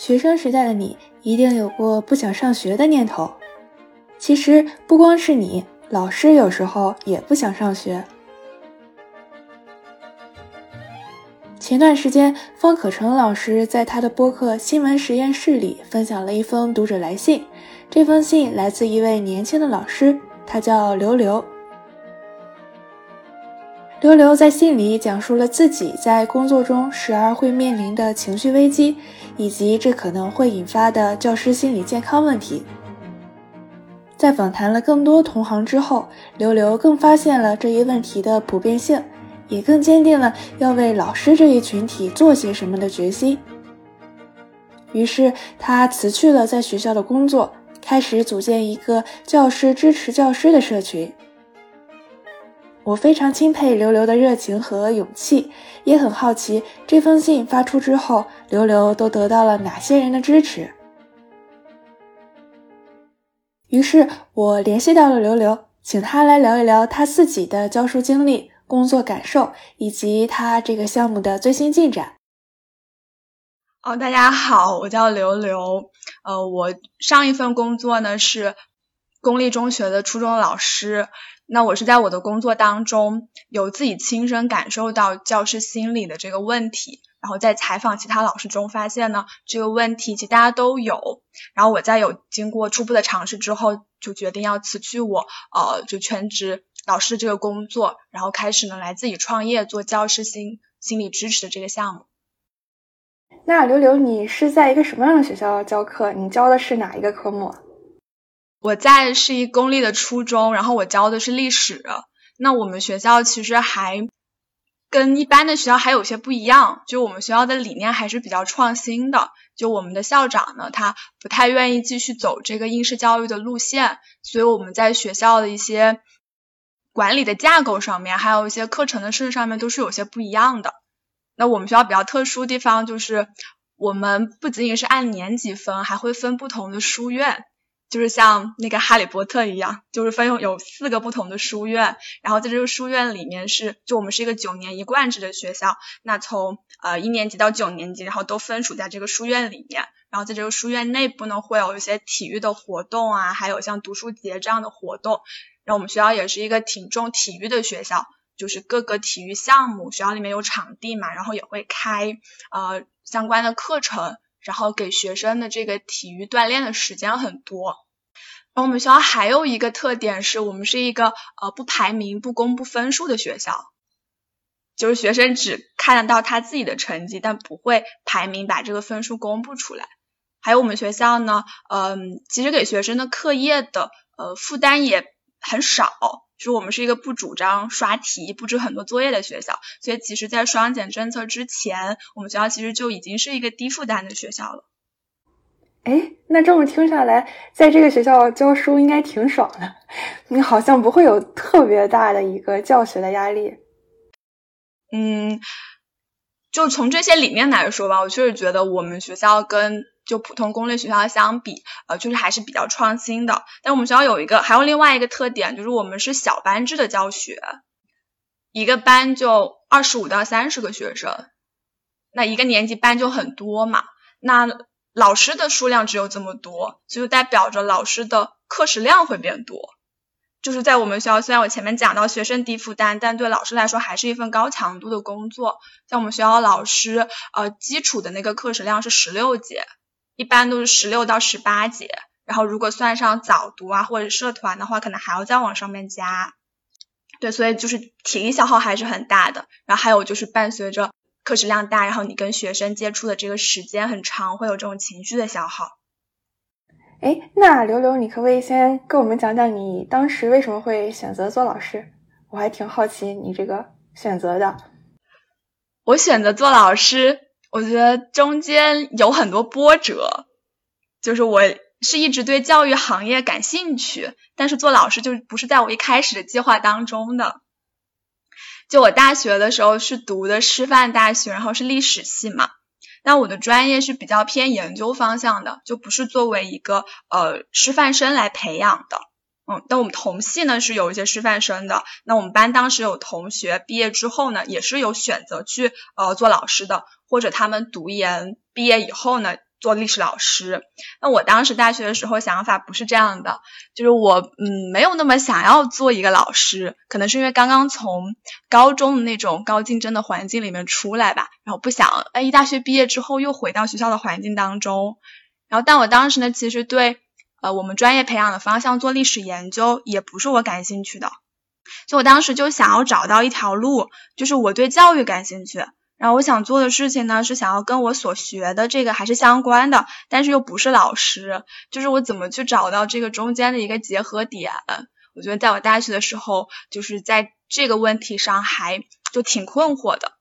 学生时代的你一定有过不想上学的念头。其实不光是你，老师有时候也不想上学。前段时间，方可成老师在他的播客《新闻实验室》里分享了一封读者来信。这封信来自一位年轻的老师，他叫刘刘。刘刘在信里讲述了自己在工作中时而会面临的情绪危机，以及这可能会引发的教师心理健康问题。在访谈了更多同行之后，刘刘更发现了这一问题的普遍性，也更坚定了要为老师这一群体做些什么的决心。于是，他辞去了在学校的工作，开始组建一个教师支持教师的社群。我非常钦佩刘刘的热情和勇气，也很好奇这封信发出之后，刘刘都得到了哪些人的支持。于是我联系到了刘刘，请他来聊一聊他自己的教书经历、工作感受，以及他这个项目的最新进展。哦，大家好，我叫刘刘，呃，我上一份工作呢是公立中学的初中老师。那我是在我的工作当中有自己亲身感受到教师心理的这个问题，然后在采访其他老师中发现呢，这个问题其实大家都有。然后我在有经过初步的尝试之后，就决定要辞去我呃就全职老师这个工作，然后开始呢来自己创业做教师心心理支持的这个项目。那刘刘，你是在一个什么样的学校教课？你教的是哪一个科目？我在是一公立的初中，然后我教的是历史。那我们学校其实还跟一般的学校还有些不一样，就我们学校的理念还是比较创新的。就我们的校长呢，他不太愿意继续走这个应试教育的路线，所以我们在学校的一些管理的架构上面，还有一些课程的设置上面都是有些不一样的。那我们学校比较特殊的地方就是，我们不仅仅是按年级分，还会分不同的书院。就是像那个哈利波特一样，就是分有有四个不同的书院，然后在这个书院里面是，就我们是一个九年一贯制的学校，那从呃一年级到九年级，然后都分属在这个书院里面，然后在这个书院内部呢，会有一些体育的活动啊，还有像读书节这样的活动，然后我们学校也是一个挺重体育的学校，就是各个体育项目，学校里面有场地嘛，然后也会开呃相关的课程。然后给学生的这个体育锻炼的时间很多。然后我们学校还有一个特点是我们是一个呃不排名、不公布分数的学校，就是学生只看得到他自己的成绩，但不会排名把这个分数公布出来。还有我们学校呢，嗯，其实给学生的课业的呃负担也很少。就是我们是一个不主张刷题、布置很多作业的学校，所以其实，在双减政策之前，我们学校其实就已经是一个低负担的学校了。哎，那这么听下来，在这个学校教书应该挺爽的，你好像不会有特别大的一个教学的压力。嗯，就从这些理念来说吧，我确实觉得我们学校跟。就普通公立学校相比，呃，就是还是比较创新的。但我们学校有一个，还有另外一个特点，就是我们是小班制的教学，一个班就二十五到三十个学生，那一个年级班就很多嘛。那老师的数量只有这么多，就代表着老师的课时量会变多。就是在我们学校，虽然我前面讲到学生低负担，但对老师来说还是一份高强度的工作。像我们学校老师，呃，基础的那个课时量是十六节。一般都是十六到十八节，然后如果算上早读啊或者社团的话，可能还要再往上面加。对，所以就是体力消耗还是很大的。然后还有就是伴随着课时量大，然后你跟学生接触的这个时间很长，会有这种情绪的消耗。哎，那刘刘，你可不可以先跟我们讲讲你当时为什么会选择做老师？我还挺好奇你这个选择的。我选择做老师。我觉得中间有很多波折，就是我是一直对教育行业感兴趣，但是做老师就不是在我一开始的计划当中的。就我大学的时候是读的师范大学，然后是历史系嘛，那我的专业是比较偏研究方向的，就不是作为一个呃师范生来培养的。嗯，但我们同系呢是有一些师范生的，那我们班当时有同学毕业之后呢，也是有选择去呃做老师的。或者他们读研毕业以后呢，做历史老师。那我当时大学的时候想法不是这样的，就是我嗯没有那么想要做一个老师，可能是因为刚刚从高中的那种高竞争的环境里面出来吧，然后不想哎一大学毕业之后又回到学校的环境当中。然后但我当时呢，其实对呃我们专业培养的方向做历史研究也不是我感兴趣的，就我当时就想要找到一条路，就是我对教育感兴趣。然后我想做的事情呢，是想要跟我所学的这个还是相关的，但是又不是老师，就是我怎么去找到这个中间的一个结合点？我觉得在我大学的时候，就是在这个问题上还就挺困惑的。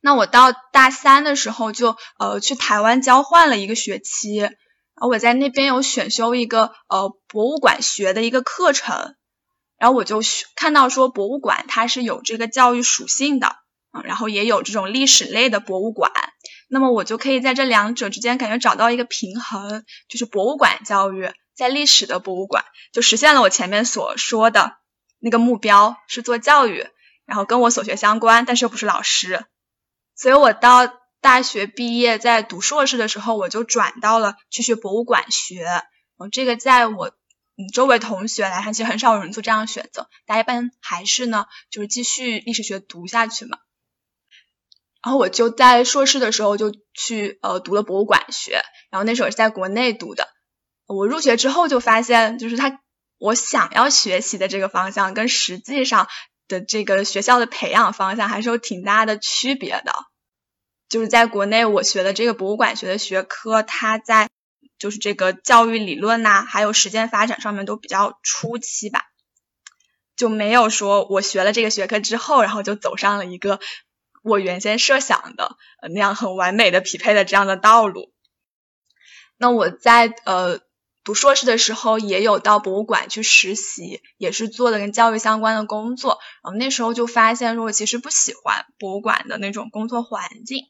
那我到大三的时候就呃去台湾交换了一个学期，然后我在那边有选修一个呃博物馆学的一个课程，然后我就看到说博物馆它是有这个教育属性的。嗯然后也有这种历史类的博物馆，那么我就可以在这两者之间感觉找到一个平衡，就是博物馆教育在历史的博物馆，就实现了我前面所说的那个目标，是做教育，然后跟我所学相关，但是又不是老师。所以我到大学毕业，在读硕士的时候，我就转到了去学博物馆学。嗯，这个在我嗯周围同学来看，其实很少有人做这样的选择，大家一般还是呢，就是继续历史学读下去嘛。然后我就在硕士的时候就去呃读了博物馆学，然后那时候是在国内读的。我入学之后就发现，就是他我想要学习的这个方向跟实际上的这个学校的培养方向还是有挺大的区别的。就是在国内我学的这个博物馆学的学科，它在就是这个教育理论呐，还有实践发展上面都比较初期吧，就没有说我学了这个学科之后，然后就走上了一个。我原先设想的那样很完美的匹配的这样的道路，那我在呃读硕士的时候也有到博物馆去实习，也是做的跟教育相关的工作。然后那时候就发现，说我其实不喜欢博物馆的那种工作环境，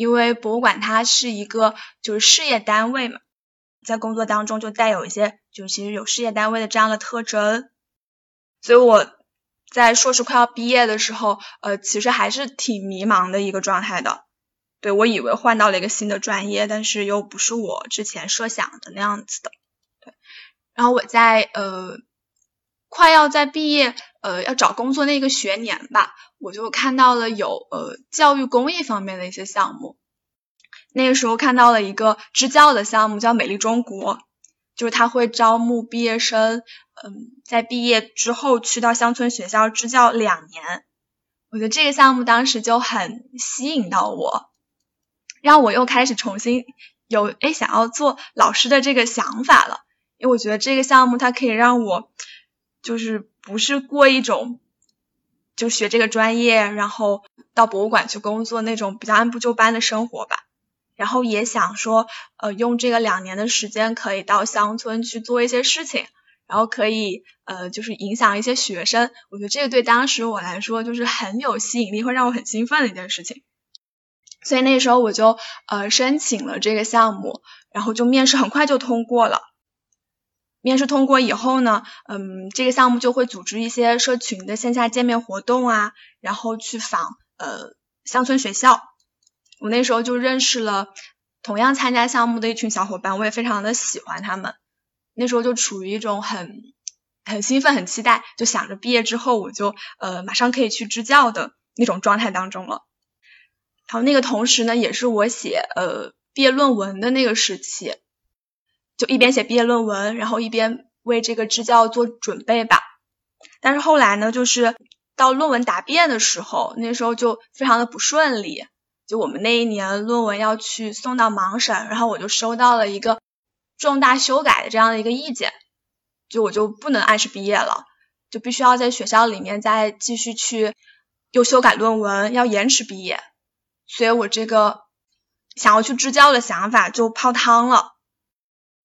因为博物馆它是一个就是事业单位嘛，在工作当中就带有一些就其实有事业单位的这样的特征，所以我。在硕士快要毕业的时候，呃，其实还是挺迷茫的一个状态的。对我以为换到了一个新的专业，但是又不是我之前设想的那样子的。对，然后我在呃快要在毕业呃要找工作那个学年吧，我就看到了有呃教育公益方面的一些项目。那个时候看到了一个支教的项目，叫美丽中国。就是他会招募毕业生，嗯，在毕业之后去到乡村学校支教两年。我觉得这个项目当时就很吸引到我，让我又开始重新有哎想要做老师的这个想法了。因为我觉得这个项目它可以让我就是不是过一种就学这个专业，然后到博物馆去工作那种比较按部就班的生活吧。然后也想说，呃，用这个两年的时间，可以到乡村去做一些事情，然后可以，呃，就是影响一些学生。我觉得这个对当时我来说，就是很有吸引力，会让我很兴奋的一件事情。所以那时候我就，呃，申请了这个项目，然后就面试很快就通过了。面试通过以后呢，嗯，这个项目就会组织一些社群的线下见面活动啊，然后去访，呃，乡村学校。我那时候就认识了同样参加项目的一群小伙伴，我也非常的喜欢他们。那时候就处于一种很很兴奋、很期待，就想着毕业之后我就呃马上可以去支教的那种状态当中了。然后那个同时呢，也是我写呃毕业论文的那个时期，就一边写毕业论文，然后一边为这个支教做准备吧。但是后来呢，就是到论文答辩的时候，那时候就非常的不顺利。就我们那一年论文要去送到盲审，然后我就收到了一个重大修改的这样的一个意见，就我就不能按时毕业了，就必须要在学校里面再继续去又修改论文，要延迟毕业，所以我这个想要去支教的想法就泡汤了。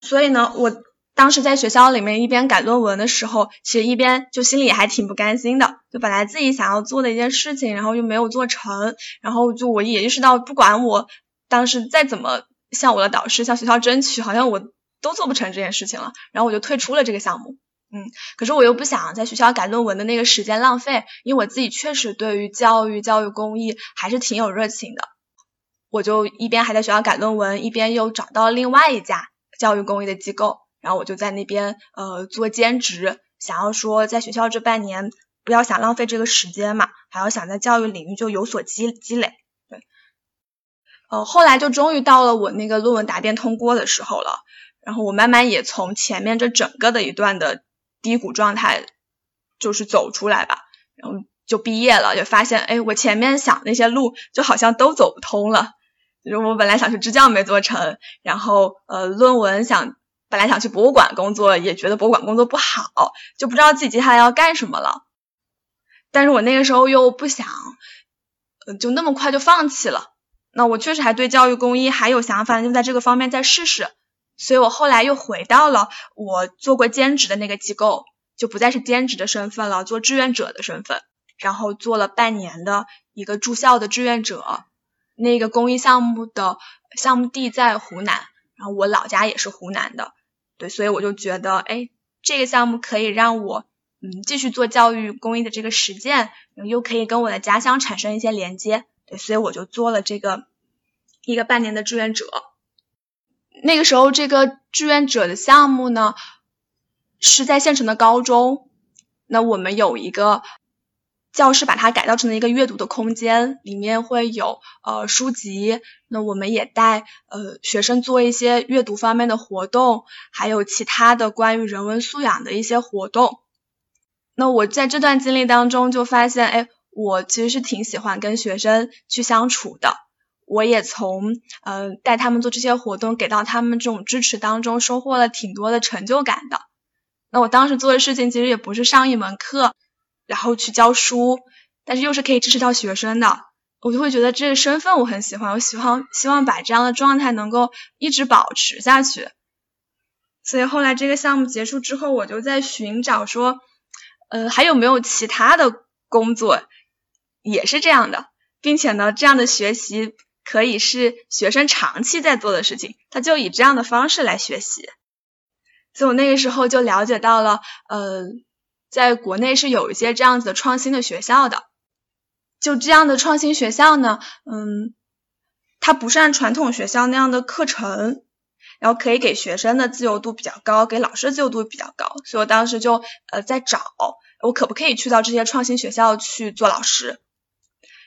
所以呢，我。当时在学校里面一边改论文的时候，其实一边就心里还挺不甘心的。就本来自己想要做的一件事情，然后又没有做成，然后就我也意识到，不管我当时再怎么向我的导师、向学校争取，好像我都做不成这件事情了。然后我就退出了这个项目。嗯，可是我又不想在学校改论文的那个时间浪费，因为我自己确实对于教育、教育公益还是挺有热情的。我就一边还在学校改论文，一边又找到另外一家教育公益的机构，然后我就在那边呃做兼职，想要说在学校这半年不要想浪费这个时间嘛，还要想在教育领域就有所积积累。对，呃，后来就终于到了我那个论文答辩通过的时候了，然后我慢慢也从前面这整个的一段的低谷状态就是走出来吧，然后就毕业了，就发现哎，我前面想那些路就好像都走不通了。就是我本来想去支教没做成，然后呃论文想本来想去博物馆工作，也觉得博物馆工作不好，就不知道自己接下来要干什么了。但是我那个时候又不想，呃就那么快就放弃了。那我确实还对教育公益还有想法，就在这个方面再试试。所以我后来又回到了我做过兼职的那个机构，就不再是兼职的身份了，做志愿者的身份，然后做了半年的一个住校的志愿者。那个公益项目的项目地在湖南，然后我老家也是湖南的，对，所以我就觉得，哎，这个项目可以让我，嗯，继续做教育公益的这个实践，又可以跟我的家乡产生一些连接，对，所以我就做了这个一个半年的志愿者。那个时候，这个志愿者的项目呢，是在县城的高中，那我们有一个。教室把它改造成了一个阅读的空间，里面会有呃书籍，那我们也带呃学生做一些阅读方面的活动，还有其他的关于人文素养的一些活动。那我在这段经历当中就发现，哎，我其实是挺喜欢跟学生去相处的，我也从嗯带他们做这些活动，给到他们这种支持当中，收获了挺多的成就感的。那我当时做的事情其实也不是上一门课。然后去教书，但是又是可以支持到学生的，我就会觉得这个身份我很喜欢，我喜欢希望把这样的状态能够一直保持下去。所以后来这个项目结束之后，我就在寻找说，呃，还有没有其他的工作也是这样的，并且呢，这样的学习可以是学生长期在做的事情，他就以这样的方式来学习。所以我那个时候就了解到了，呃。在国内是有一些这样子的创新的学校的，就这样的创新学校呢，嗯，它不是按传统学校那样的课程，然后可以给学生的自由度比较高，给老师的自由度比较高，所以我当时就呃在找，我可不可以去到这些创新学校去做老师？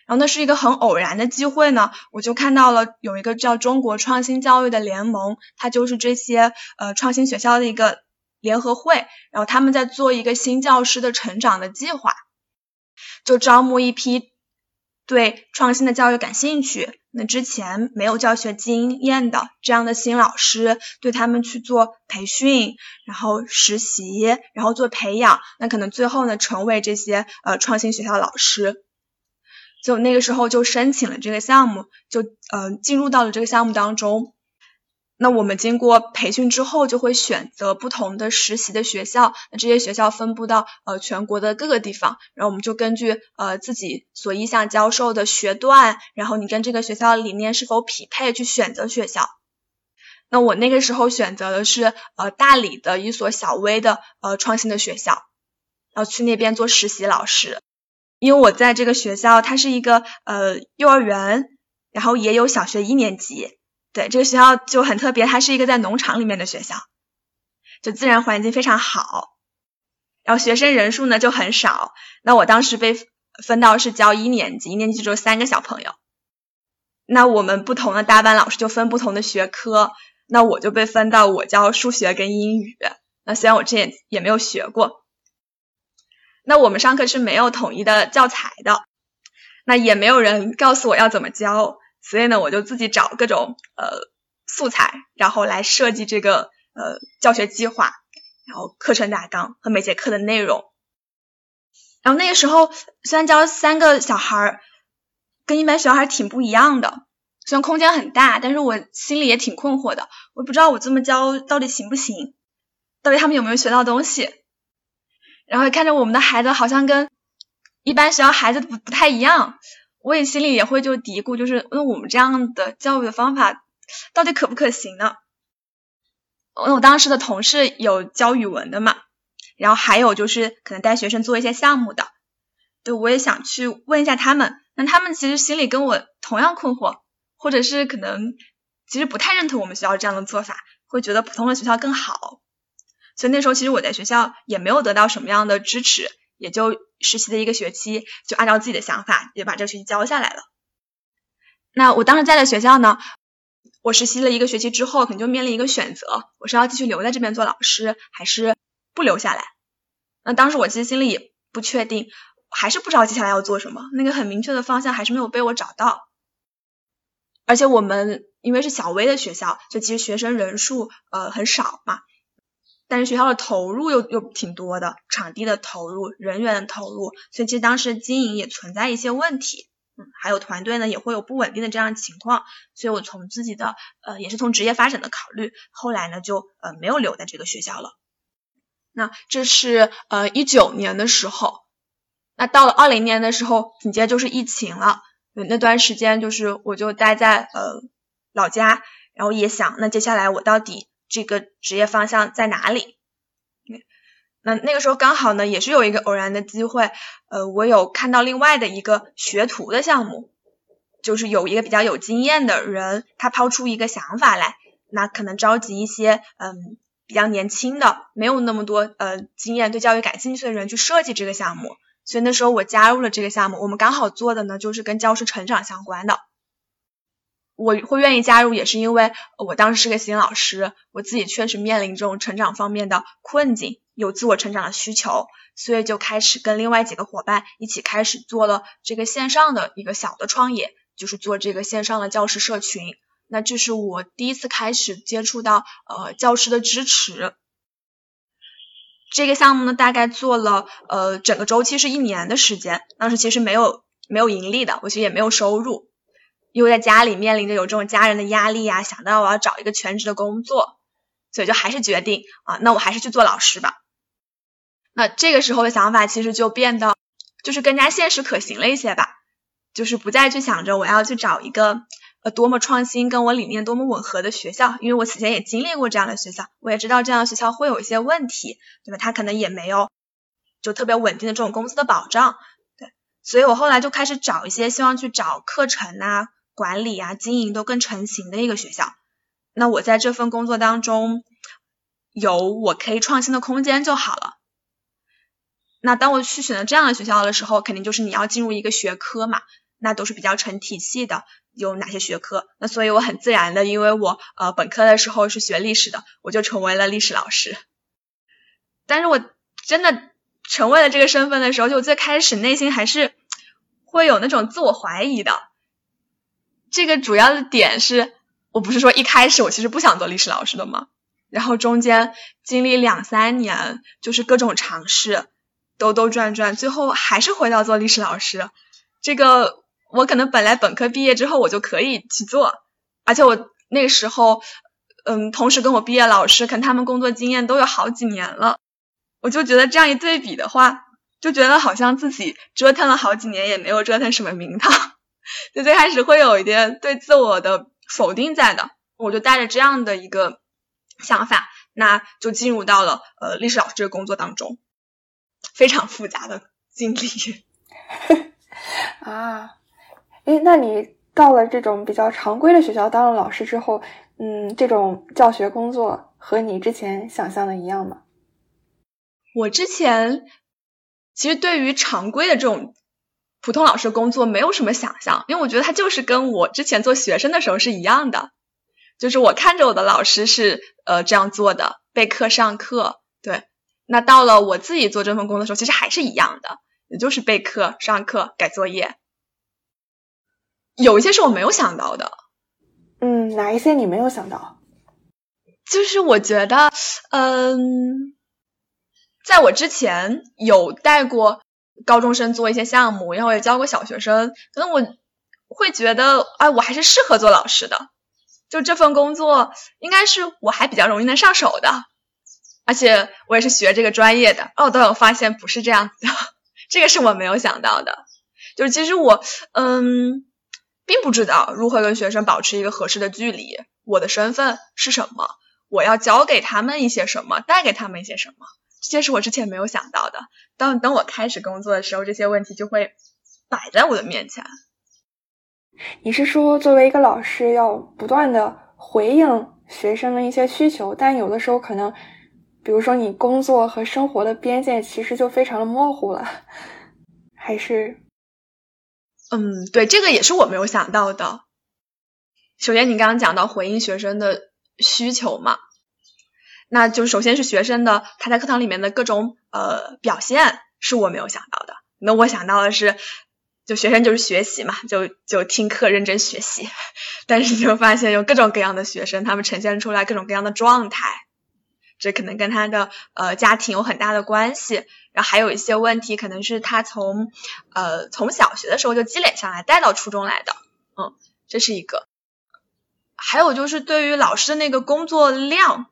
然后那是一个很偶然的机会呢，我就看到了有一个叫中国创新教育的联盟，它就是这些呃创新学校的一个。联合会，然后他们在做一个新教师的成长的计划，就招募一批对创新的教育感兴趣、那之前没有教学经验的这样的新老师，对他们去做培训，然后实习，然后做培养，那可能最后呢成为这些呃创新学校老师。就那个时候就申请了这个项目，就呃进入到了这个项目当中。那我们经过培训之后，就会选择不同的实习的学校。那这些学校分布到呃全国的各个地方，然后我们就根据呃自己所意向教授的学段，然后你跟这个学校理念是否匹配去选择学校。那我那个时候选择的是呃大理的一所小微的呃创新的学校，然后去那边做实习老师。因为我在这个学校，它是一个呃幼儿园，然后也有小学一年级。对这个学校就很特别，它是一个在农场里面的学校，就自然环境非常好，然后学生人数呢就很少。那我当时被分到是教一年级，一年级只有三个小朋友。那我们不同的大班老师就分不同的学科，那我就被分到我教数学跟英语。那虽然我之前也没有学过，那我们上课是没有统一的教材的，那也没有人告诉我要怎么教。所以呢，我就自己找各种呃素材，然后来设计这个呃教学计划，然后课程大纲和每节课的内容。然后那个时候虽然教三个小孩儿，跟一般小孩挺不一样的，虽然空间很大，但是我心里也挺困惑的，我不知道我这么教到底行不行，到底他们有没有学到东西。然后看着我们的孩子好像跟一般学校孩子不不太一样。我也心里也会就嘀咕，就是那我们这样的教育的方法到底可不可行呢？我当时的同事有教语文的嘛，然后还有就是可能带学生做一些项目的，对我也想去问一下他们，那他们其实心里跟我同样困惑，或者是可能其实不太认同我们学校这样的做法，会觉得普通的学校更好。所以那时候其实我在学校也没有得到什么样的支持，也就实习的一个学期，就按照自己的想法也把这个学期交下来了。那我当时在的学校呢，我实习了一个学期之后，可能就面临一个选择，我是要继续留在这边做老师，还是不留下来？那当时我其实心里也不确定，还是不知道接下来要做什么，那个很明确的方向还是没有被我找到。而且我们因为是小微的学校，就其实学生人数呃很少嘛，但是学校的投入又又挺多的，场地的投入、人员的投入，所以其实当时经营也存在一些问题。嗯，还有团队呢也会有不稳定的这样情况，所以我从自己的呃也是从职业发展的考虑，后来呢就呃没有留在这个学校了。那这是呃一九年的时候，那到了二零年的时候，紧接着就是疫情了，那段时间就是我就待在呃老家，然后也想那接下来我到底这个职业方向在哪里？那那个时候刚好呢，也是有一个偶然的机会，呃，我有看到另外的一个学徒的项目，就是有一个比较有经验的人，他抛出一个想法来，那可能召集一些嗯比较年轻的，没有那么多呃经验，对教育感兴趣的人去设计这个项目，所以那时候我加入了这个项目，我们刚好做的呢就是跟教师成长相关的。我会愿意加入，也是因为我当时是个新老师，我自己确实面临这种成长方面的困境，有自我成长的需求，所以就开始跟另外几个伙伴一起开始做了这个线上的一个小的创业，就是做这个线上的教师社群。那这是我第一次开始接触到呃教师的支持。这个项目呢，大概做了呃整个周期是一年的时间，当时其实没有没有盈利的，我其实也没有收入。因为在家里面临着有这种家人的压力呀，想到我要找一个全职的工作，所以就还是决定啊，那我还是去做老师吧。那这个时候的想法其实就变得就是更加现实可行了一些吧，就是不再去想着我要去找一个呃多么创新、跟我理念多么吻合的学校，因为我此前也经历过这样的学校，我也知道这样的学校会有一些问题，对吧？它可能也没有就特别稳定的这种公司的保障，对，所以我后来就开始找一些希望去找课程啊。管理啊，经营都更成型的一个学校。那我在这份工作当中有我可以创新的空间就好了。那当我去选择这样的学校的时候，肯定就是你要进入一个学科嘛，那都是比较成体系的。有哪些学科？那所以我很自然的，因为我呃本科的时候是学历史的，我就成为了历史老师。但是我真的成为了这个身份的时候，就最开始内心还是会有那种自我怀疑的。这个主要的点是，我不是说一开始我其实不想做历史老师的吗？然后中间经历两三年，就是各种尝试，兜兜转转，最后还是回到做历史老师。这个我可能本来本科毕业之后我就可以去做，而且我那时候，嗯，同时跟我毕业老师，可能他们工作经验都有好几年了，我就觉得这样一对比的话，就觉得好像自己折腾了好几年也没有折腾什么名堂。就最开始会有一点对自我的否定在的，我就带着这样的一个想法，那就进入到了呃历史老师这个工作当中，非常复杂的经历。啊，诶，那你到了这种比较常规的学校当了老师之后，嗯，这种教学工作和你之前想象的一样吗？我之前其实对于常规的这种。普通老师工作没有什么想象，因为我觉得他就是跟我之前做学生的时候是一样的，就是我看着我的老师是呃这样做的，备课上课，对。那到了我自己做这份工作的时候，其实还是一样的，也就是备课上课改作业。有一些是我没有想到的，嗯，哪一些你没有想到？就是我觉得，嗯，在我之前有带过。高中生做一些项目，然后也教过小学生，可能我会觉得，哎，我还是适合做老师的，就这份工作应该是我还比较容易能上手的，而且我也是学这个专业的，哦，但我发现不是这样子的，这个是我没有想到的，就是其实我，嗯，并不知道如何跟学生保持一个合适的距离，我的身份是什么，我要教给他们一些什么，带给他们一些什么。这些是我之前没有想到的。当等我开始工作的时候，这些问题就会摆在我的面前。你是说，作为一个老师，要不断的回应学生的一些需求，但有的时候可能，比如说你工作和生活的边界其实就非常的模糊了，还是？嗯，对，这个也是我没有想到的。首先，你刚刚讲到回应学生的需求嘛，那就首先是学生的他在课堂里面的各种呃表现是我没有想到的。那我想到的是。就学生就是学习嘛，就就听课认真学习，但是就发现有各种各样的学生，他们呈现出来各种各样的状态，这可能跟他的呃家庭有很大的关系，然后还有一些问题可能是他从呃从小学的时候就积累下来带到初中来的，嗯，这是一个，还有就是对于老师的那个工作量，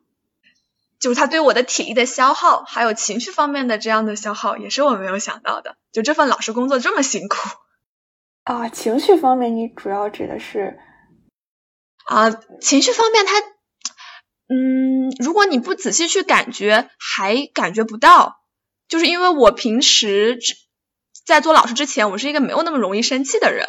就是他对我的体力的消耗，还有情绪方面的这样的消耗，也是我没有想到的，就这份老师工作这么辛苦。啊，情绪方面，你主要指的是？啊，情绪方面，他，嗯，如果你不仔细去感觉，还感觉不到，就是因为我平时在做老师之前，我是一个没有那么容易生气的人，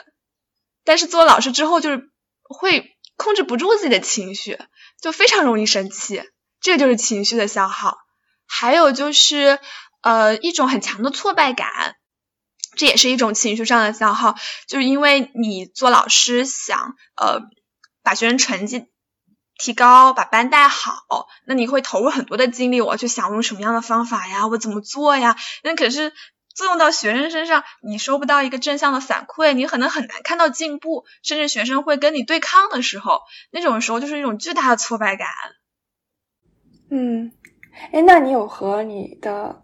但是做老师之后，就是会控制不住自己的情绪，就非常容易生气，这就是情绪的消耗，还有就是呃一种很强的挫败感。这也是一种情绪上的消耗，就是因为你做老师想呃把学生成绩提高，把班带好，那你会投入很多的精力，我要去想用什么样的方法呀，我怎么做呀？那可是作用到学生身上，你收不到一个正向的反馈，你可能很难看到进步，甚至学生会跟你对抗的时候，那种时候就是一种巨大的挫败感。嗯，哎，那你有和你的？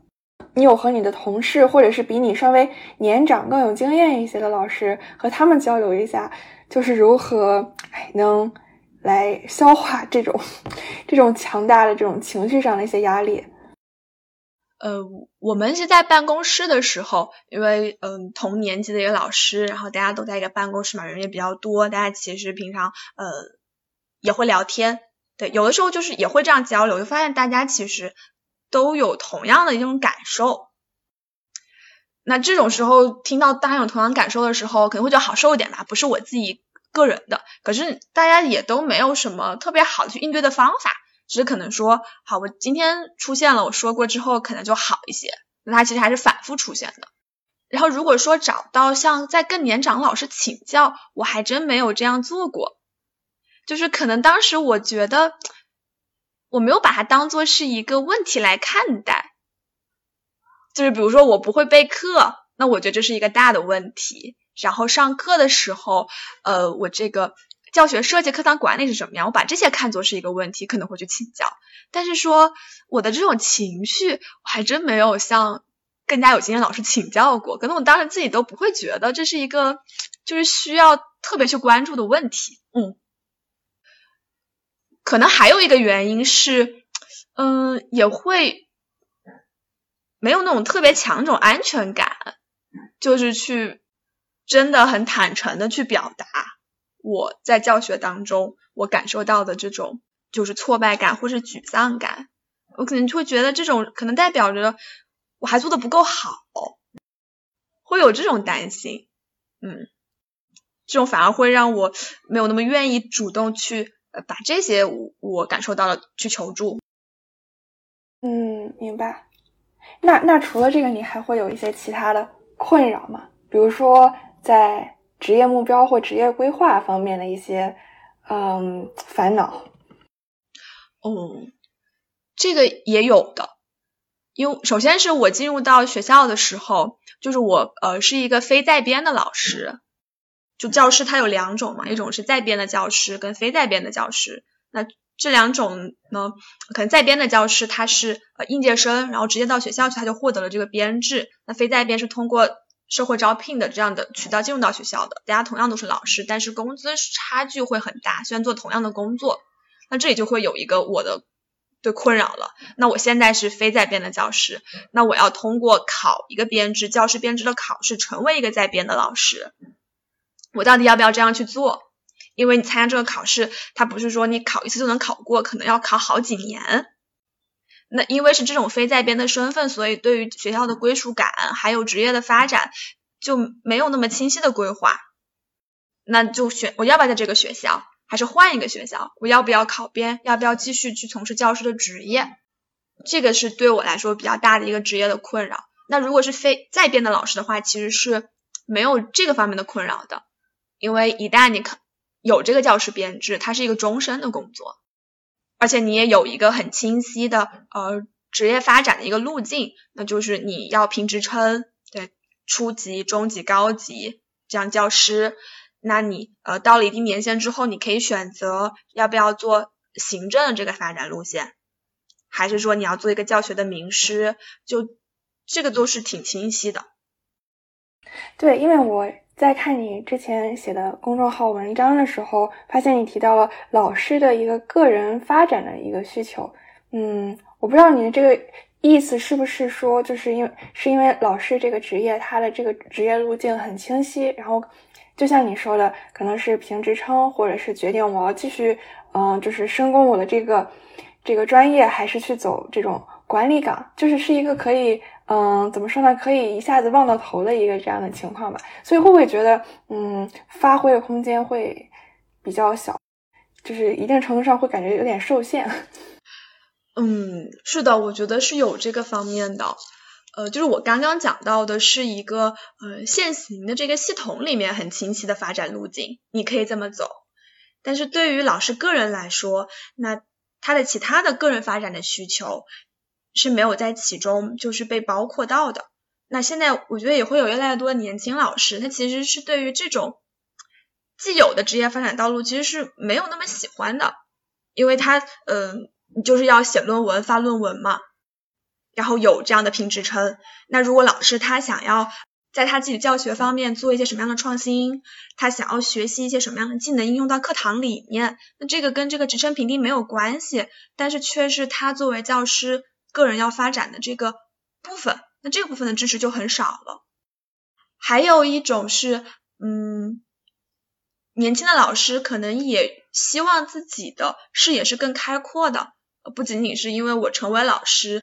你有和你的同事，或者是比你稍微年长、更有经验一些的老师，和他们交流一下，就是如何能来消化这种 这种强大的这种情绪上的一些压力。呃，我们是在办公室的时候，因为嗯同年级的一个老师，然后大家都在一个办公室嘛，人也比较多，大家其实平常呃也会聊天，有的时候就是也会这样交流，就发现大家其实。都有同样的一种感受，那这种时候听到大家有同样感受的时候，可能会觉得好受一点吧。不是我自己个人的，可是大家也都没有什么特别好的去应对的方法，只是可能说，好，我今天出现了，我说过之后可能就好一些。那他其实还是反复出现的。然后如果说找到像在更年长老师请教，我还真没有这样做过，就是可能当时我觉得。我没有把它当做是一个问题来看待，就是比如说我不会备课，那我觉得这是一个大的问题。然后上课的时候，呃，我这个教学设计、课堂管理是什么样，我把这些看作是一个问题，可能会去请教。但是说我的这种情绪，我还真没有向更加有经验老师请教过。可能我当时自己都不会觉得这是一个就是需要特别去关注的问题，嗯。可能还有一个原因是，嗯，也会没有那种特别强这种安全感，就是去真的很坦诚的去表达我在教学当中我感受到的这种就是挫败感或是沮丧感，我可能就会觉得这种可能代表着我还做的不够好，会有这种担心，嗯，这种反而会让我没有那么愿意主动去。呃，把这些我感受到了去求助。嗯，明白。那那除了这个，你还会有一些其他的困扰吗？比如说在职业目标或职业规划方面的一些嗯烦恼。嗯，这个也有的。因为首先是我进入到学校的时候，就是我呃是一个非在编的老师。就教师他有两种嘛，一种是在编的教师跟非在编的教师。那这两种呢，可能在编的教师他是呃应届生，然后直接到学校去他就获得了这个编制。那非在编是通过社会招聘的这样的渠道进入到学校的，大家同样都是老师，但是工资差距会很大，虽然做同样的工作。那这里就会有一个我的对困扰了。那我现在是非在编的教师，那我要通过考一个编制，教师编制的考试，成为一个在编的老师。我到底要不要这样去做？因为你参加这个考试，它不是说你考一次就能考过，可能要考好几年。那因为是这种非在编的身份，所以对于学校的归属感还有职业的发展就没有那么清晰的规划。那就选我要不要在这个学校，还是换一个学校？我要不要考编？要不要继续去从事教师的职业？这个是对我来说比较大的一个职业的困扰。那如果是非在编的老师的话，其实是没有这个方面的困扰的，因为一旦你考有这个教师编制，它是一个终身的工作，而且你也有一个很清晰的呃职业发展的一个路径，那就是你要评职称，对，初级、中级、高级这样教师，那你呃到了一定年限之后，你可以选择要不要做行政这个发展路线。还是说你要做一个教学的名师，就这个都是挺清晰的。对，因为我在看你之前写的公众号文章的时候，发现你提到了老师的一个个人发展的一个需求。嗯，我不知道你的这个意思是不是说，就是因为是因为老师这个职业，他的这个职业路径很清晰，然后就像你说的，可能是评职称，或者是决定我要继续，嗯，就是深攻我的这个。这个专业还是去走这种管理岗，就是是一个可以，嗯，怎么说呢？可以一下子望到头的一个这样的情况吧。所以会不会觉得，嗯，发挥的空间会比较小，就是一定程度上会感觉有点受限？嗯，是的，我觉得是有这个方面的。呃，就是我刚刚讲到的是一个，呃，现行的这个系统里面很清晰的发展路径，你可以这么走。但是对于老师个人来说，那他的其他的个人发展的需求是没有在其中，就是被包括到的。那现在我觉得也会有越来越多的年轻老师，他其实是对于这种既有的职业发展道路其实是没有那么喜欢的，因为他嗯就是要写论文发论文嘛，然后有这样的评职称。那如果老师他想要。在他自己教学方面做一些什么样的创新？他想要学习一些什么样的技能应用到课堂里面？那这个跟这个职称评定没有关系，但是却是他作为教师个人要发展的这个部分。那这个部分的知识就很少了。还有一种是，嗯，年轻的老师可能也希望自己的视野是更开阔的，不仅仅是因为我成为老师。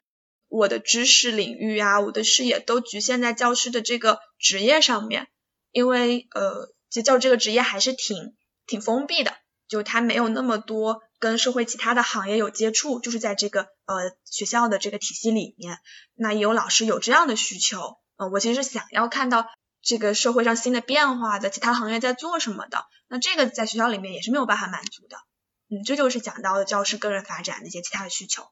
我的知识领域啊，我的视野都局限在教师的这个职业上面，因为呃，就教这个职业还是挺挺封闭的，就他没有那么多跟社会其他的行业有接触，就是在这个呃学校的这个体系里面，那也有老师有这样的需求，呃，我其实是想要看到这个社会上新的变化的其他行业在做什么的，那这个在学校里面也是没有办法满足的，嗯，这就是讲到的教师个人发展的一些其他的需求。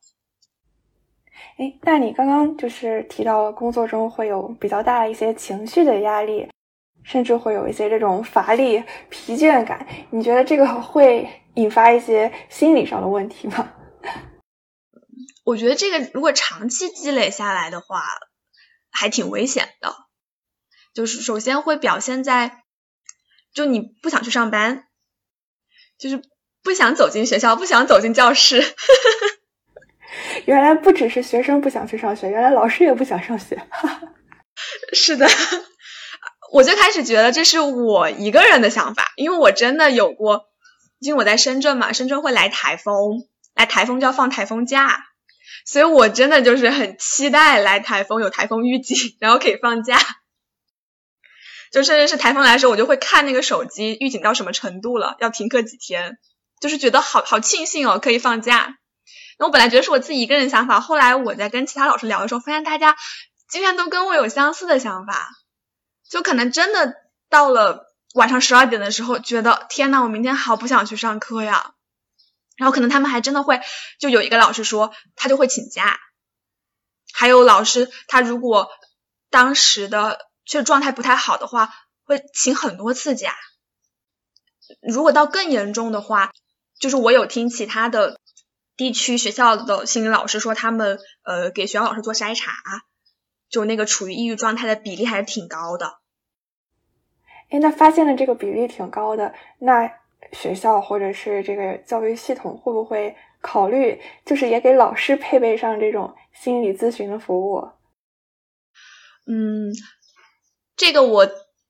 哎，那你刚刚就是提到了工作中会有比较大一些情绪的压力，甚至会有一些这种乏力、疲倦感。你觉得这个会引发一些心理上的问题吗？我觉得这个如果长期积累下来的话，还挺危险的。就是首先会表现在，就你不想去上班，就是不想走进学校，不想走进教室。原来不只是学生不想去上学，原来老师也不想上学。是的，我最开始觉得这是我一个人的想法，因为我真的有过，因为我在深圳嘛，深圳会来台风，来台风就要放台风假，所以我真的就是很期待来台风，有台风预警，然后可以放假。就甚至是台风来的时候，我就会看那个手机预警到什么程度了，要停课几天，就是觉得好好庆幸哦，可以放假。那我本来觉得是我自己一个人想法，后来我在跟其他老师聊的时候，发现大家竟然都跟我有相似的想法，就可能真的到了晚上十二点的时候，觉得天呐，我明天好不想去上课呀。然后可能他们还真的会，就有一个老师说他就会请假，还有老师他如果当时的就状态不太好的话，会请很多次假。如果到更严重的话，就是我有听其他的。地区学校的心理老师说，他们呃给学校老师做筛查，就那个处于抑郁状态的比例还是挺高的。哎，那发现了这个比例挺高的，那学校或者是这个教育系统会不会考虑，就是也给老师配备上这种心理咨询的服务？嗯，这个我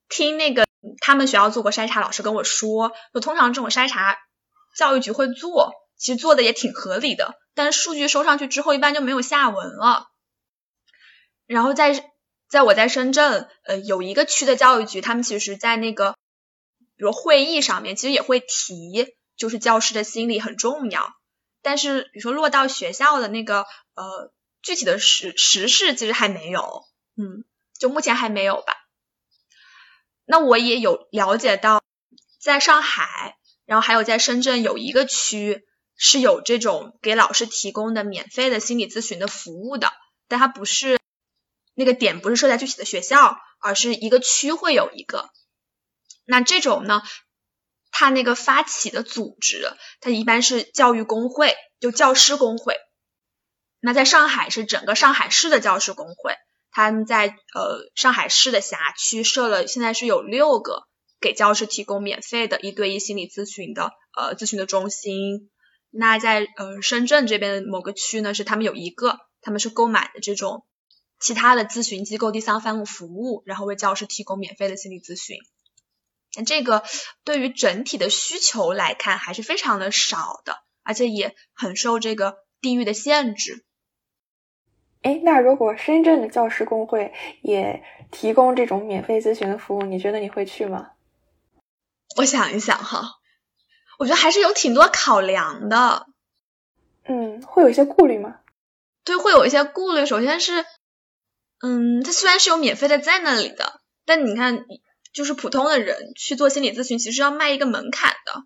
听那个他们学校做过筛查，老师跟我说，就通常这种筛查教育局会做。其实做的也挺合理的，但数据收上去之后，一般就没有下文了。然后在在我在深圳，呃，有一个区的教育局，他们其实，在那个比如会议上面，其实也会提，就是教师的心理很重要。但是，比如说落到学校的那个呃具体的实实事，其实还没有，嗯，就目前还没有吧。那我也有了解到，在上海，然后还有在深圳有一个区是有这种给老师提供的免费的心理咨询的服务的，但它不是那个点不是设在具体的学校，而是一个区会有一个。那这种呢？它那个发起的组织，它一般是教育工会，就教师工会。那在上海是整个上海市的教师工会，他们在呃上海市的辖区设了，现在是有六个给教师提供免费的一对一心理咨询的呃咨询的中心。那在呃深圳这边的某个区呢，是他们有一个，他们是购买的这种其他的咨询机构第三方服务，然后为教师提供免费的心理咨询。那这个对于整体的需求来看还是非常的少的，而且也很受这个地域的限制。哎，那如果深圳的教师工会也提供这种免费咨询的服务，你觉得你会去吗？我想一想哈，我觉得还是有挺多考量的。嗯，会有一些顾虑吗？对，会有一些顾虑。首先是，嗯，它虽然是有免费的在那里的，但你看。就是普通的人去做心理咨询，其实要迈一个门槛的，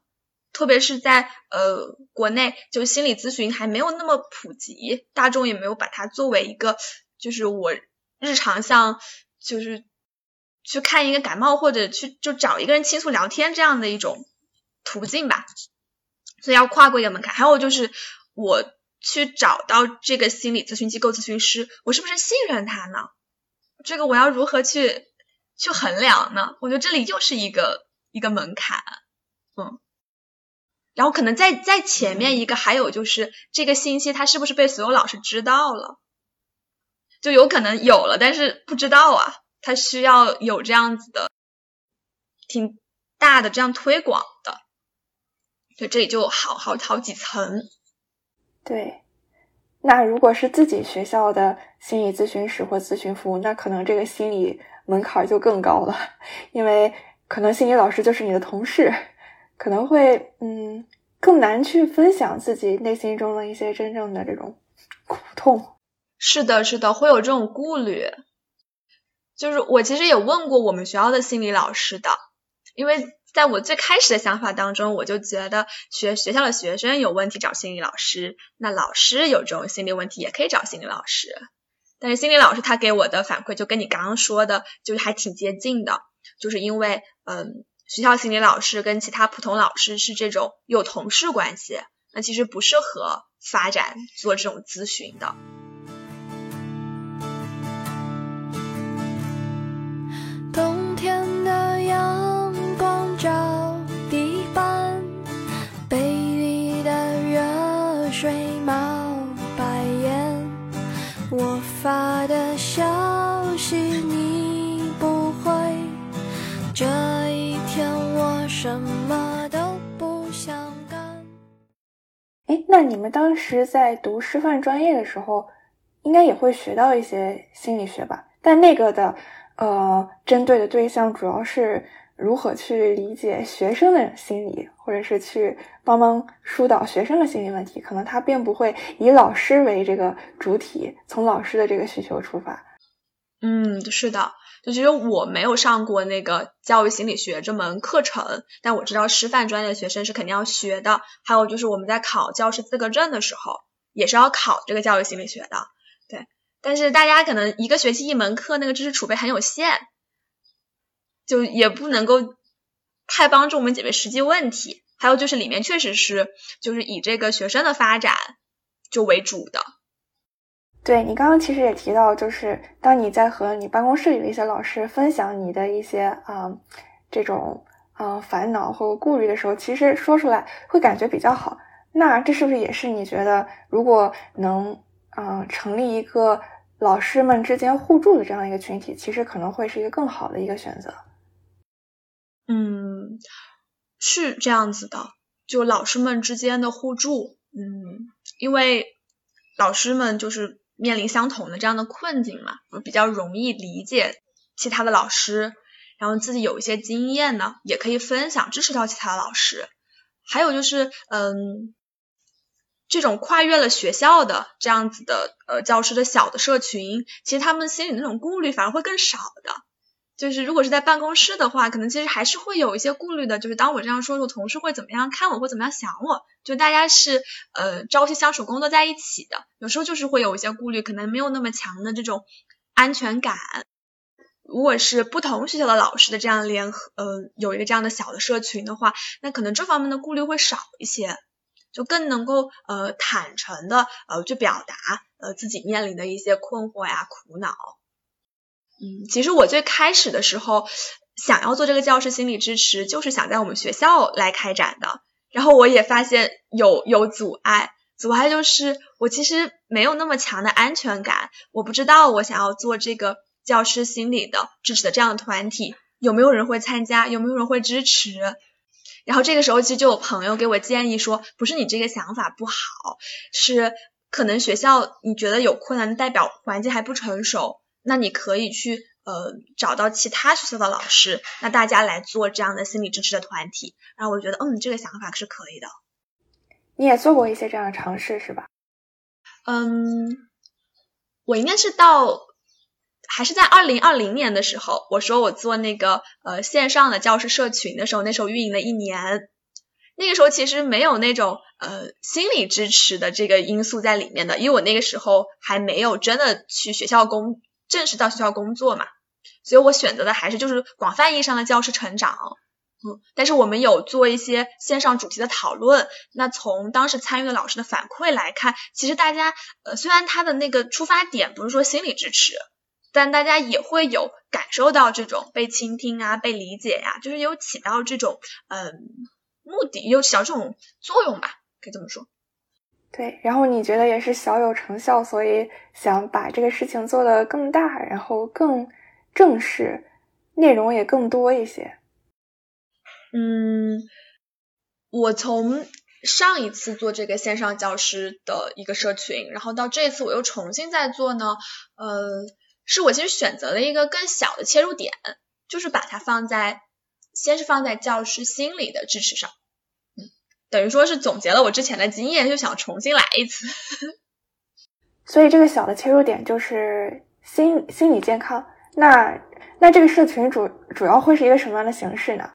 特别是在呃国内，就心理咨询还没有那么普及，大众也没有把它作为一个，就是我日常像就是去看一个感冒或者去就找一个人倾诉聊天这样的一种途径吧，所以要跨过一个门槛。还有就是我去找到这个心理咨询机构咨询师，我是不是信任他呢？这个我要如何去？去衡量呢？我觉得这里又是一个一个门槛，嗯，然后可能在在前面一个还有就是这个信息它是不是被所有老师知道了？就有可能有了，但是不知道啊，它需要有这样子的挺大的这样推广的，所以这里就好好好几层。对，那如果是自己学校的心理咨询室或咨询服务，那可能这个心理。门槛就更高了，因为可能心理老师就是你的同事，可能会嗯更难去分享自己内心中的一些真正的这种苦痛。是的，是的，会有这种顾虑。就是我其实也问过我们学校的心理老师的，因为在我最开始的想法当中，我就觉得学学校的学生有问题找心理老师，那老师有这种心理问题也可以找心理老师。但是心理老师他给我的反馈就跟你刚刚说的，就是还挺接近的，就是因为嗯，学校心理老师跟其他普通老师是这种有同事关系，那其实不适合发展做这种咨询的。发的消息你不回，这一天我什么都不想干。哎，那你们当时在读师范专业的时候，应该也会学到一些心理学吧？但那个的呃，针对的对象主要是。如何去理解学生的心理，或者是去帮忙疏导学生的心理问题？可能他并不会以老师为这个主体，从老师的这个需求出发。嗯，是的，就其实我没有上过那个教育心理学这门课程，但我知道师范专业的学生是肯定要学的。还有就是我们在考教师资格证的时候，也是要考这个教育心理学的。对，但是大家可能一个学期一门课，那个知识储备很有限。就也不能够太帮助我们解决实际问题，还有就是里面确实是就是以这个学生的发展就为主的。对你刚刚其实也提到，就是当你在和你办公室里的一些老师分享你的一些啊这种啊烦恼或顾虑的时候，其实说出来会感觉比较好。那这是不是也是你觉得如果能啊成立一个老师们之间互助的这样一个群体，其实可能会是一个更好的一个选择？嗯，是这样子的，就老师们之间的互助，嗯，因为老师们就是面临相同的这样的困境嘛，比较容易理解其他的老师，然后自己有一些经验呢，也可以分享支持到其他老师。还有就是，嗯，这种跨越了学校的这样子的呃教师的小的社群，其实他们心里那种顾虑反而会更少的。就是如果是在办公室的话，可能其实还是会有一些顾虑的。就是当我这样说，我同事会怎么样看我，会怎么样想我？就大家是呃朝夕相处、工作在一起的，有时候就是会有一些顾虑，可能没有那么强的这种安全感。如果是不同学校的老师的这样联合，呃，有一个这样的小的社群的话，那可能这方面的顾虑会少一些，就更能够呃坦诚的呃去表达呃自己面临的一些困惑呀、苦恼。嗯，其实我最开始的时候想要做这个教师心理支持，就是想在我们学校来开展的。然后我也发现有有阻碍，阻碍就是我其实没有那么强的安全感，我不知道我想要做这个教师心理的支持的这样的团体有没有人会参加，有没有人会支持。然后这个时候其实就有朋友给我建议说，不是你这个想法不好，是可能学校你觉得有困难，代表环境还不成熟。那你可以去呃找到其他学校的老师，那大家来做这样的心理支持的团体。然后我觉得，嗯，这个想法是可以的。你也做过一些这样的尝试是吧？嗯，我应该是到还是在二零二零年的时候，我说我做那个呃线上的教师社群的时候，那时候运营了一年，那个时候其实没有那种呃心理支持的这个因素在里面的，因为我那个时候还没有真的去学校工。正式到学校工作嘛，所以我选择的还是就是广泛意义上的教师成长，嗯，但是我们有做一些线上主题的讨论。那从当时参与的老师的反馈来看，其实大家呃虽然他的那个出发点不是说心理支持，但大家也会有感受到这种被倾听啊、被理解呀，就是有起到这种嗯目的，有起到这种作用吧，可以这么说。对，然后你觉得也是小有成效，所以想把这个事情做得更大，然后更正式，内容也更多一些。嗯，我从上一次做这个线上教师的一个社群，然后到这次我又重新再做呢，呃，是我其实选择了一个更小的切入点，就是把它放在，先是放在教师心理的支持上。等于说是总结了我之前的经验，就想重新来一次。所以这个小的切入点就是心心理健康。那那这个社群主主要会是一个什么样的形式呢？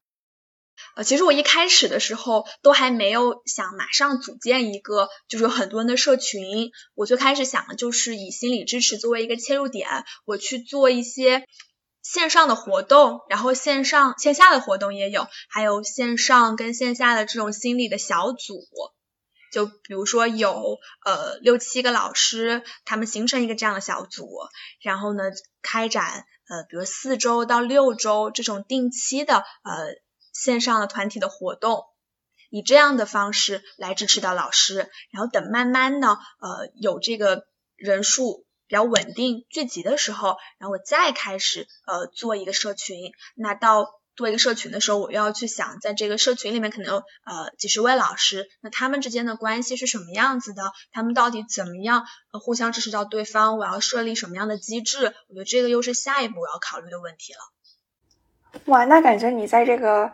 呃，其实我一开始的时候都还没有想马上组建一个就是有很多人的社群。我最开始想的就是以心理支持作为一个切入点，我去做一些。线上的活动，然后线上线下的活动也有，还有线上跟线下的这种心理的小组，就比如说有呃六七个老师，他们形成一个这样的小组，然后呢开展呃比如四周到六周这种定期的呃线上的团体的活动，以这样的方式来支持到老师，然后等慢慢呢呃有这个人数。比较稳定聚集的时候，然后我再开始呃做一个社群。那到做一个社群的时候，我又要去想，在这个社群里面可能有呃几十位老师，那他们之间的关系是什么样子的？他们到底怎么样互相支持到对方？我要设立什么样的机制？我觉得这个又是下一步我要考虑的问题了。哇，那感觉你在这个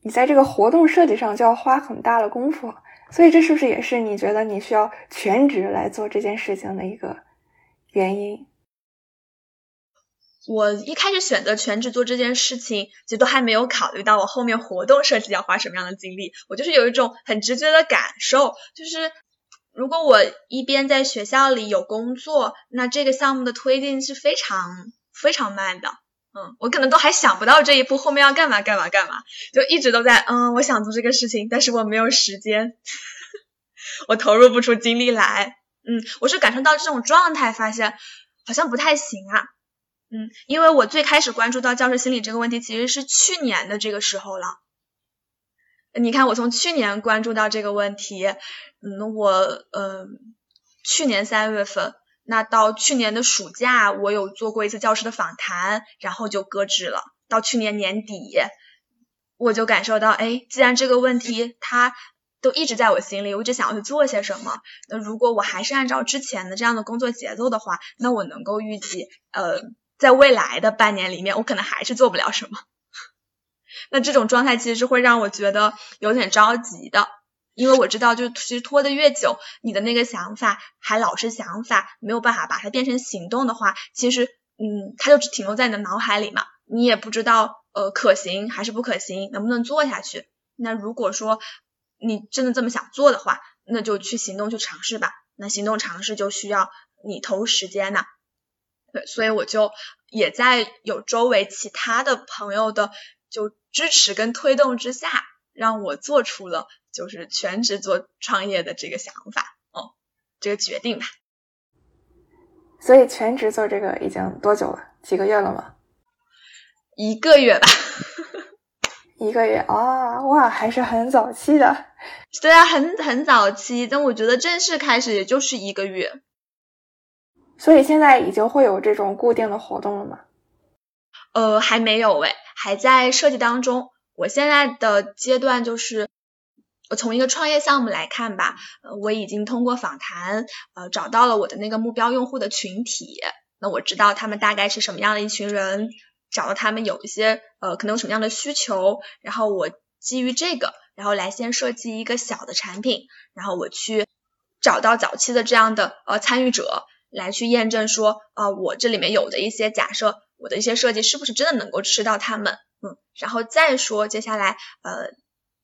你在这个活动设计上就要花很大的功夫，所以这是不是也是你觉得你需要全职来做这件事情的一个？原因，我一开始选择全职做这件事情，其实都还没有考虑到我后面活动设计要花什么样的精力。我就是有一种很直觉的感受，就是如果我一边在学校里有工作，那这个项目的推进是非常非常慢的。嗯，我可能都还想不到这一步后面要干嘛干嘛干嘛，就一直都在嗯，我想做这个事情，但是我没有时间，我投入不出精力来。嗯，我是感受到这种状态，发现好像不太行啊。嗯，因为我最开始关注到教师心理这个问题，其实是去年的这个时候了。你看，我从去年关注到这个问题，嗯，我呃去年三月份，那到去年的暑假，我有做过一次教师的访谈，然后就搁置了。到去年年底，我就感受到，哎，既然这个问题它。都一直在我心里，我一直想要去做些什么。那如果我还是按照之前的这样的工作节奏的话，那我能够预计，呃，在未来的半年里面，我可能还是做不了什么。那这种状态其实是会让我觉得有点着急的，因为我知道，就其实拖得越久，你的那个想法还老是想法，没有办法把它变成行动的话，其实，嗯，它就只停留在你的脑海里嘛，你也不知道，呃，可行还是不可行，能不能做下去。那如果说你真的这么想做的话，那就去行动去尝试吧。那行动尝试就需要你投入时间呐。对，所以我就也在有周围其他的朋友的就支持跟推动之下，让我做出了就是全职做创业的这个想法，哦，这个决定吧。所以全职做这个已经多久了？几个月了吗？一个月吧。一个月啊，哇，还是很早期的。对啊，很很早期，但我觉得正式开始也就是一个月。所以现在已经会有这种固定的活动了吗？呃，还没有诶，还在设计当中。我现在的阶段就是，我从一个创业项目来看吧，呃，我已经通过访谈，呃，找到了我的那个目标用户的群体。那我知道他们大概是什么样的一群人，找到他们有一些呃，可能有什么样的需求，然后我基于这个，然后来先设计一个小的产品，然后我去找到早期的这样的呃参与者。来去验证说，啊，我这里面有的一些假设，我的一些设计是不是真的能够吃到他们，嗯，然后再说接下来，呃，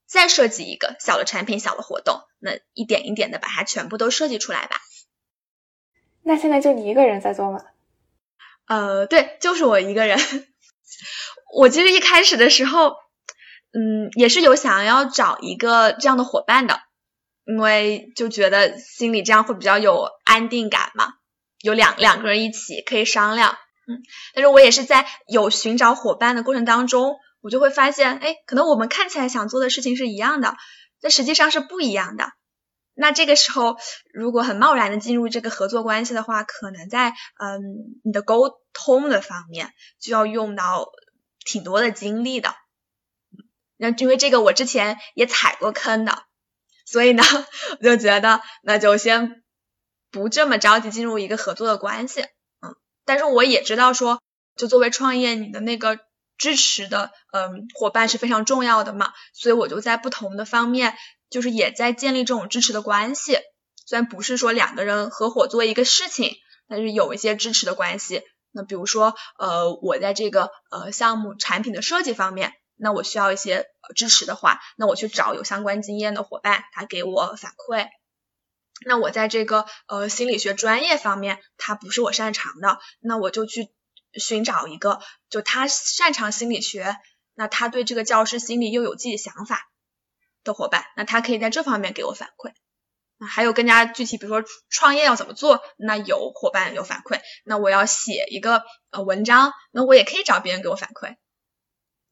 再设计一个小的产品、小的活动，那一点一点的把它全部都设计出来吧。那现在就你一个人在做吗？呃，对，就是我一个人。我其实一开始的时候，嗯，也是有想要找一个这样的伙伴的，因为就觉得心里这样会比较有安定感嘛。有两两个人一起可以商量，嗯，但是我也是在有寻找伙伴的过程当中，我就会发现，哎，可能我们看起来想做的事情是一样的，但实际上是不一样的。那这个时候，如果很贸然的进入这个合作关系的话，可能在嗯你的沟通的方面就要用到挺多的精力的。那因为这个我之前也踩过坑的，所以呢，我就觉得那就先。不这么着急进入一个合作的关系，嗯，但是我也知道说，就作为创业，你的那个支持的，嗯，伙伴是非常重要的嘛，所以我就在不同的方面，就是也在建立这种支持的关系。虽然不是说两个人合伙做一个事情，但是有一些支持的关系。那比如说，呃，我在这个呃项目产品的设计方面，那我需要一些支持的话，那我去找有相关经验的伙伴，他给我反馈。那我在这个呃心理学专业方面，他不是我擅长的，那我就去寻找一个就他擅长心理学，那他对这个教师心理又有自己想法的伙伴，那他可以在这方面给我反馈。那还有更加具体，比如说创业要怎么做，那有伙伴有反馈。那我要写一个呃文章，那我也可以找别人给我反馈。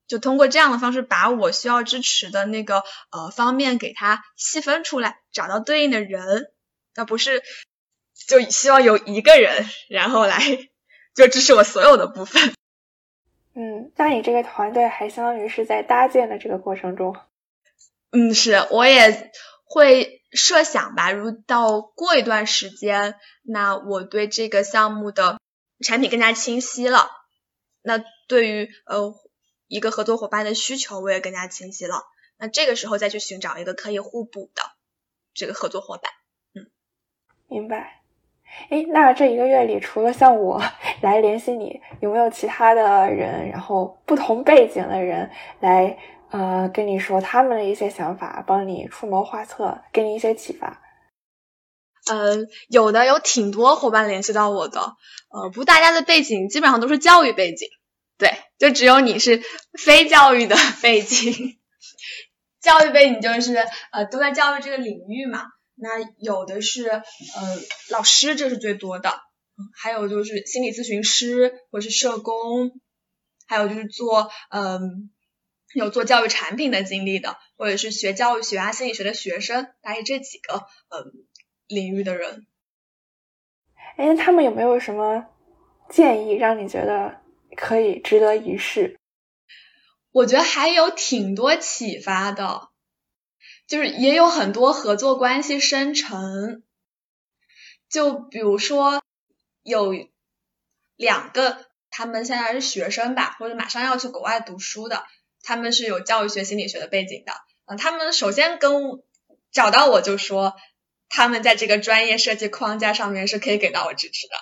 就通过这样的方式，把我需要支持的那个呃方面给它细分出来，找到对应的人，那不是就希望有一个人，然后来就支持我所有的部分。嗯，那你这个团队还相当于是在搭建的这个过程中。嗯，是，我也会设想吧，如到过一段时间，那我对这个项目的产品更加清晰了，那对于呃。一个合作伙伴的需求我也更加清晰了，那这个时候再去寻找一个可以互补的这个合作伙伴，嗯，明白。哎，那这一个月里，除了像我 来联系你，有没有其他的人，然后不同背景的人来呃跟你说他们的一些想法，帮你出谋划策，给你一些启发？嗯，有的有挺多伙伴联系到我的，呃，不过，大家的背景基本上都是教育背景。对，就只有你是非教育的 背景，教育背景就是呃都在教育这个领域嘛。那有的是呃老师，这是最多的，还有就是心理咨询师或是社工，还有就是做嗯有做教育产品的经历的，或者是学教育学啊心理学的学生，大概这几个呃领域的人。哎，他们有没有什么建议让你觉得？可以值得一试，我觉得还有挺多启发的，就是也有很多合作关系生成，就比如说有两个他们现在是学生吧，或者马上要去国外读书的，他们是有教育学心理学的背景的。嗯，他们首先跟找到我就说，他们在这个专业设计框架上面是可以给到我支持的，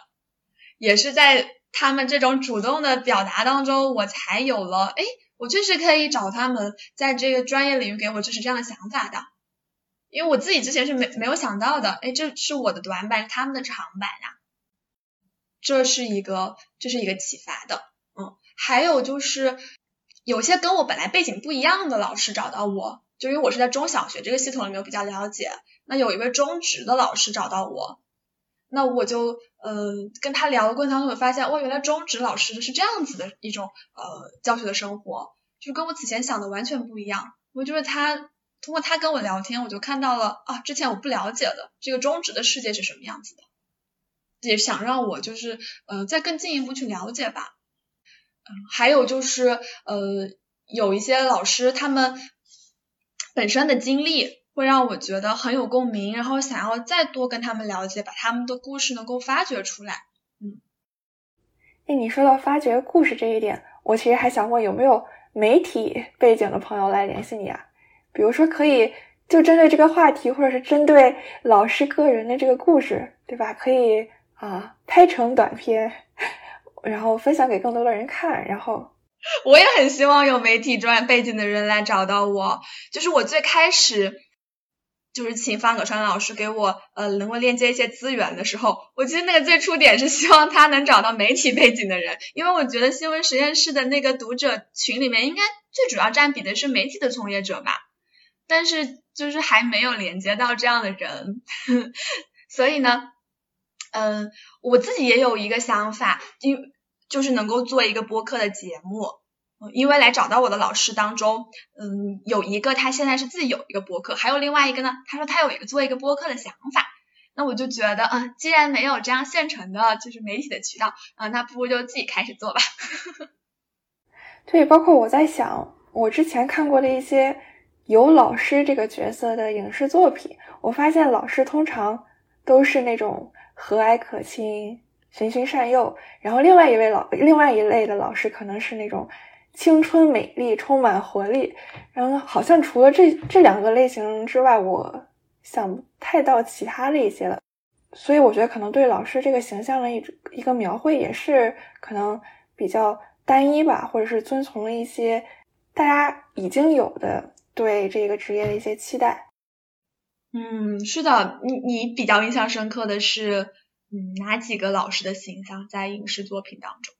也是在他们这种主动的表达当中，我才有了，哎，我确实可以找他们在这个专业领域给我支持这样的想法的，因为我自己之前是没没有想到的，哎，这是我的短板，他们的长板呀。这是一个，这是一个启发的，嗯，还有就是有些跟我本来背景不一样的老师找到我，就因为我是在中小学这个系统里面比较了解，那有一位中职的老师找到我，那我就呃跟他聊的过程当中，我发现哇，原来中职老师是这样子的一种呃教学的生活，就跟我此前想的完全不一样。我就是他通过他跟我聊天，我就看到了啊，之前我不了解的这个中职的世界是什么样子的。也想让我就是呃再更进一步去了解吧，还有就是呃有一些老师他们本身的经历会让我觉得很有共鸣，然后想要再多跟他们了解，把他们的故事能够发掘出来，嗯。哎，你说到发掘故事这一点，我其实还想问有没有媒体背景的朋友来联系你啊？比如说可以就针对这个话题，或者是针对老师个人的这个故事，对吧？可以。啊，拍成短片，然后分享给更多的人看。然后，我也很希望有媒体专业背景的人来找到我。就是我最开始就是请方可川老师给我呃能够链接一些资源的时候，我其实那个最初点是希望他能找到媒体背景的人，因为我觉得新闻实验室的那个读者群里面应该最主要占比的是媒体的从业者吧。但是就是还没有连接到这样的人，所以呢。嗯，我自己也有一个想法，因就是能够做一个播客的节目。因为来找到我的老师当中，嗯，有一个他现在是自己有一个播客，还有另外一个呢，他说他有一个做一个播客的想法。那我就觉得，嗯，既然没有这样现成的，就是媒体的渠道，啊，那不如就自己开始做吧。对，包括我在想，我之前看过的一些有老师这个角色的影视作品，我发现老师通常都是那种。和蔼可亲、循循善诱，然后另外一位老，另外一类的老师可能是那种青春美丽、充满活力。然后好像除了这这两个类型之外，我想不太到其他的一些了。所以我觉得可能对老师这个形象的一一个描绘也是可能比较单一吧，或者是遵从了一些大家已经有的对这个职业的一些期待。嗯，是的，你你比较印象深刻的是，嗯，哪几个老师的形象在影视作品当中？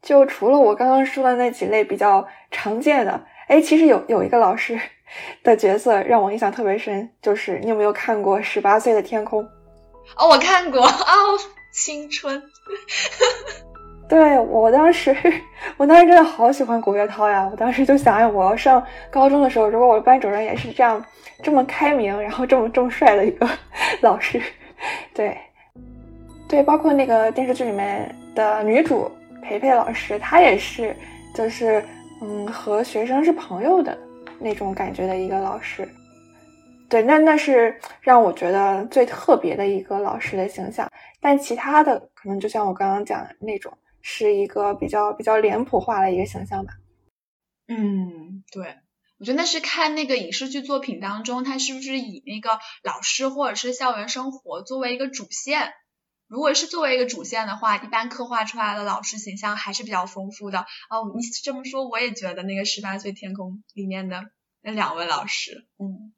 就除了我刚刚说的那几类比较常见的，哎，其实有有一个老师 的角色让我印象特别深，就是你有没有看过《十八岁的天空》？哦，我看过哦，青春。对我当时，我当时真的好喜欢古月涛呀！我当时就想，哎，我要上高中的时候，如果我的班主任也是这样，这么开明，然后这么这么帅的一个 老师，对，对，包括那个电视剧里面的女主培培老师，她也是，就是嗯，和学生是朋友的那种感觉的一个老师。对，那那是让我觉得最特别的一个老师的形象。但其他的，可能就像我刚刚讲的那种。是一个比较比较脸谱化的一个形象吧。嗯，对，我觉得那是看那个影视剧作品当中，他是不是以那个老师或者是校园生活作为一个主线。如果是作为一个主线的话，一般刻画出来的老师形象还是比较丰富的。哦，你这么说，我也觉得那个《十八岁天空》里面的那两位老师，嗯，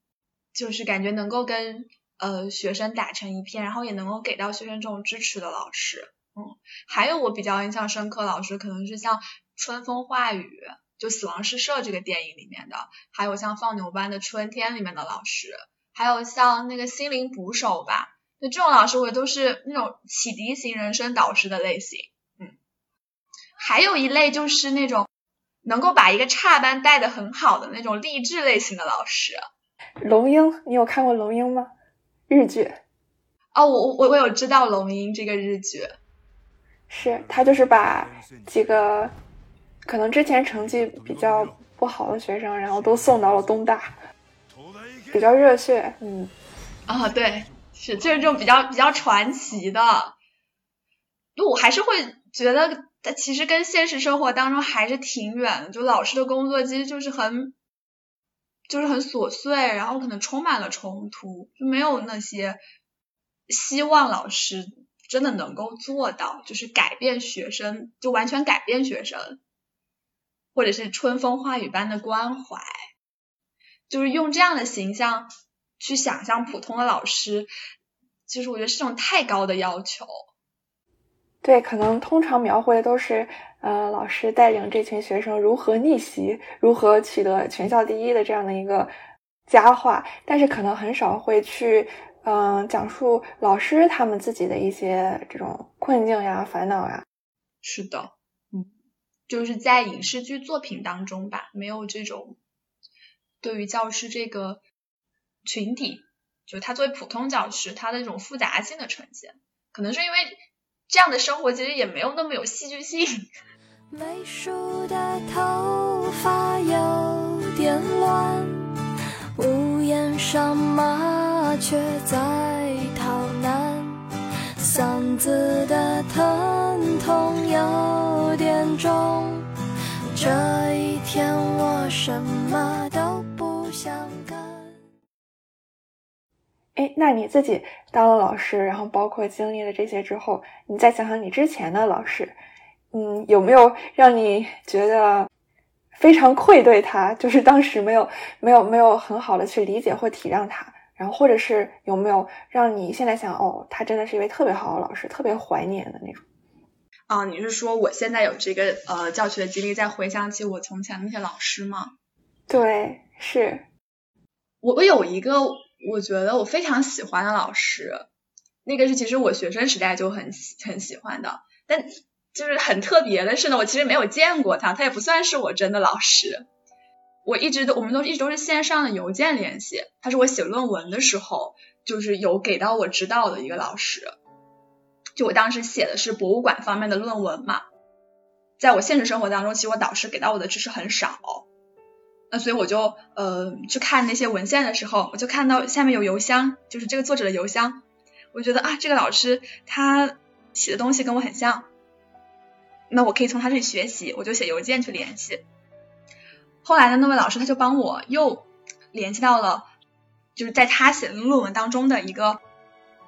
就是感觉能够跟呃学生打成一片，然后也能够给到学生这种支持的老师。嗯，还有我比较印象深刻老师，可能是像《春风化雨》就《死亡诗社》这个电影里面的，还有像《放牛班的春天》里面的老师，还有像那个《心灵捕手》吧，那这种老师我都是那种启迪型人生导师的类型。嗯，还有一类就是那种能够把一个差班带的很好的那种励志类型的老师。龙樱，你有看过龙樱吗？日剧。哦，我我我有知道龙樱这个日剧。是他就是把几个可能之前成绩比较不好的学生，然后都送到了东大，比较热血，嗯，啊，对，是就是这种比较比较传奇的，我还是会觉得但其实跟现实生活当中还是挺远的。就老师的工作其实就是很，就是很琐碎，然后可能充满了冲突，就没有那些希望老师真的能够做到，就是改变学生，就完全改变学生，或者是春风化雨般的关怀，就是用这样的形象去想象普通的老师，其实我觉得是种太高的要求。对，可能通常描绘的都是，呃，老师带领这群学生如何逆袭，如何取得全校第一的这样的一个佳话，但是可能很少会去，嗯，讲述老师他们自己的一些这种困境呀、烦恼呀。是的，嗯，就是在影视剧作品当中吧，没有这种对于教师这个群体，就他作为普通教师，他的这种复杂性的呈现，可能是因为。这样的生活其实也没有那么有戏剧性。美淑的头发有点乱，屋檐上麻雀在逃难，嗓子的疼痛有点重。这一天我什么都不想干。哎，那你自己当了老师，然后包括经历了这些之后，你再想想你之前的老师，嗯，有没有让你觉得非常愧对他？就是当时没有、没有、没有很好的去理解或体谅他，然后或者是有没有让你现在想，哦，他真的是一位特别好的老师，特别怀念的那种？啊，你是说我现在有这个呃教学的经历，再回想起我从前那些老师吗？对，是我我有一个。我觉得我非常喜欢的老师，那个是其实我学生时代就很很喜欢的，但就是很特别的是呢，我其实没有见过他，他也不算是我真的老师。我一直都我们都一直都是线上的邮件联系，他是我写论文的时候就是有给到我指导的一个老师。就我当时写的是博物馆方面的论文嘛，在我现实生活当中，其实我导师给到我的知识很少。那所以我就呃去看那些文献的时候，我就看到下面有邮箱，就是这个作者的邮箱，我觉得啊这个老师他写的东西跟我很像，那我可以从他这里学习，我就写邮件去联系。后来呢，那位老师他就帮我又联系到了，就是在他写的论文当中的一个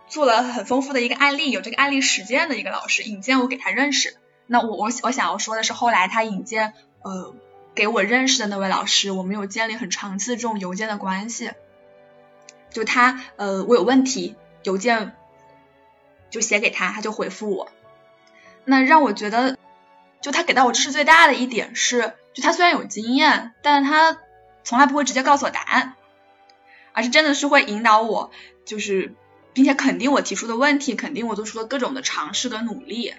做了很丰富的一个案例，有这个案例实践的一个老师引荐我给他认识。那我我我想要说的是，后来他引荐呃。给我认识的那位老师，我们有建立很长期的这种邮件的关系。就他，呃，我有问题，邮件就写给他，他就回复我。那让我觉得，就他给到我知识最大的一点是，他虽然有经验，但他从来不会直接告诉我答案，而是真的是会引导我，就是并且肯定我提出的问题，肯定我做出的各种的尝试跟努力。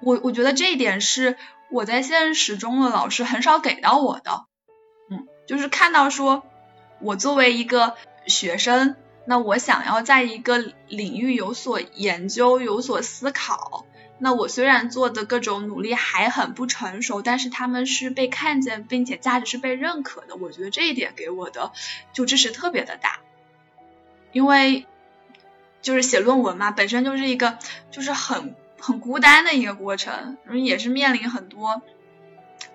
我我觉得这一点是。我在现实中的老师很少给到我的，嗯，就是看到说，我作为一个学生，那我想要在一个领域有所研究、有所思考，那我虽然做的各种努力还很不成熟，但是他们是被看见，并且价值是被认可的。我觉得这一点给我的就支持特别的大，因为就是写论文嘛，本身就是一个就是很。很孤单的一个过程，也是面临很多，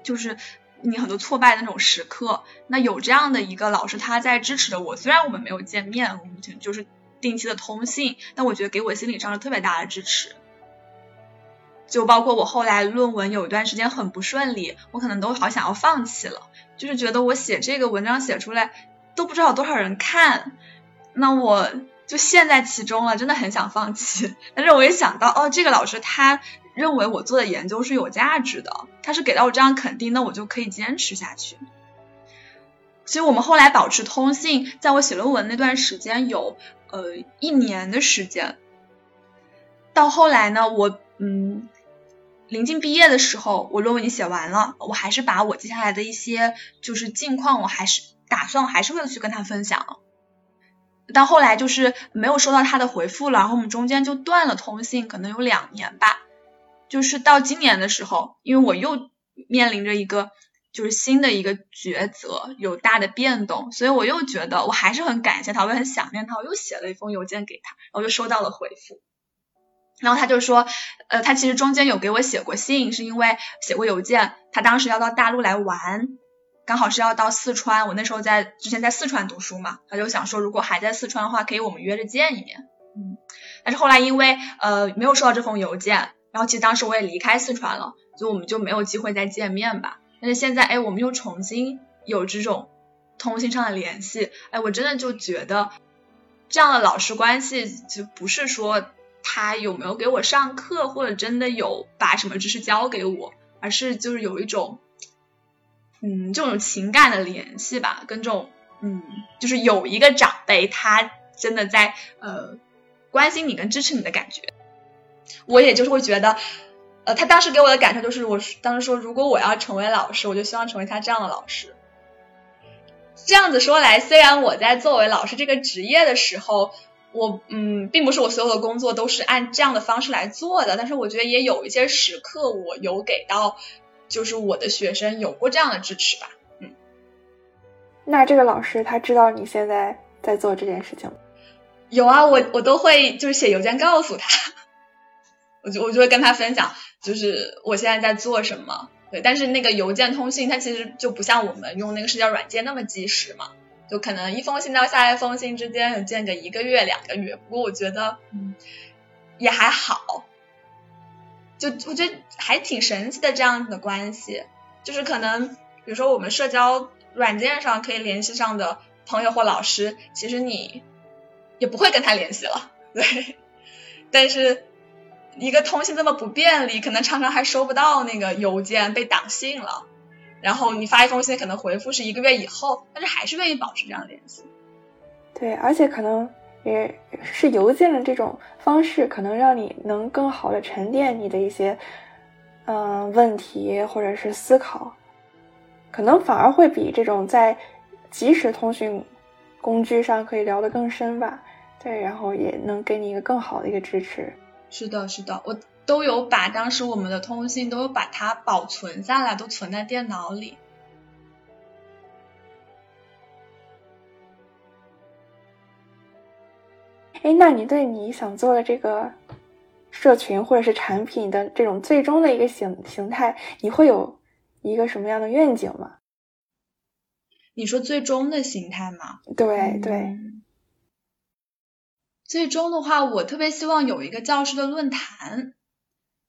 就是你很多挫败的那种时刻。那有这样的一个老师，他在支持着我。虽然我们没有见面，我们就是定期的通信，但我觉得给我心理上是特别大的支持。就包括我后来论文有一段时间很不顺利，我可能都好想要放弃了，就是觉得我写这个文章写出来都不知道有多少人看，那我。就陷在其中了，真的很想放弃。但是我一想到，哦，这个老师他认为我做的研究是有价值的，他是给到我这样肯定，那我就可以坚持下去。所以我们后来保持通信，在我写论文那段时间有呃一年的时间。到后来呢，我嗯临近毕业的时候，我论文已经写完了，我还是把我接下来的一些就是近况，我还是打算还是会去跟他分享。到后来就是没有收到他的回复了，然后我们中间就断了通信，可能有两年吧。就是到今年的时候，因为我又面临着一个就是新的一个抉择，有大的变动，所以我又觉得我还是很感谢他，我也很想念他，我又写了一封邮件给他，然后就收到了回复。然后他就说，呃，他其实中间有给我写过信，是因为写过邮件，他当时要到大陆来玩，刚好是要到四川，我那时候在之前在四川读书嘛，他就想说如果还在四川的话，可以我们约着见一面，嗯，但是后来因为呃没有收到这封邮件，然后其实当时我也离开四川了，所以我们就没有机会再见面吧。但是现在哎，我们又重新有这种通信上的联系，哎，我真的就觉得这样的老师关系就不是说。他有没有给我上课，或者真的有把什么知识教给我，而是就是有一种，嗯，这种情感的联系吧，跟这种，嗯，就是有一个长辈，他真的在呃关心你跟支持你的感觉。我也就是会觉得，呃，他当时给我的感受就是，我当时说，如果我要成为老师，我就希望成为他这样的老师。这样子说来，虽然我在作为老师这个职业的时候。我嗯，并不是我所有的工作都是按这样的方式来做的，但是我觉得也有一些时刻，我有给到，就是我的学生有过这样的支持吧，嗯。那这个老师他知道你现在在做这件事情吗？有啊，我我都会就是写邮件告诉他，我就我就会跟他分享，就是我现在在做什么，对，但是那个邮件通信它其实就不像我们用那个社交软件那么及时嘛。就可能一封信到下一封信之间有间隔一个月两个月，不过我觉得嗯也还好，就我觉得还挺神奇的这样子的关系，就是可能比如说我们社交软件上可以联系上的朋友或老师，其实你也不会跟他联系了，对，但是一个通信这么不便利，可能常常还收不到那个邮件被挡信了。然后你发一封信，可能回复是一个月以后，但是还是愿意保持这样的联系。对，而且可能也是邮件的这种方式，可能让你能更好的沉淀你的一些嗯问题或者是思考，可能反而会比这种在即时通讯工具上可以聊得更深吧。对，然后也能给你一个更好的一个支持。是的，是的，我。都有把当时我们的通信都有把它保存下来，都存在电脑里。哎，那你对你想做的这个社群或者是产品的这种最终的一个形形态，你会有一个什么样的愿景吗？你说最终的形态吗？对对。最终的话，我特别希望有一个教师的论坛。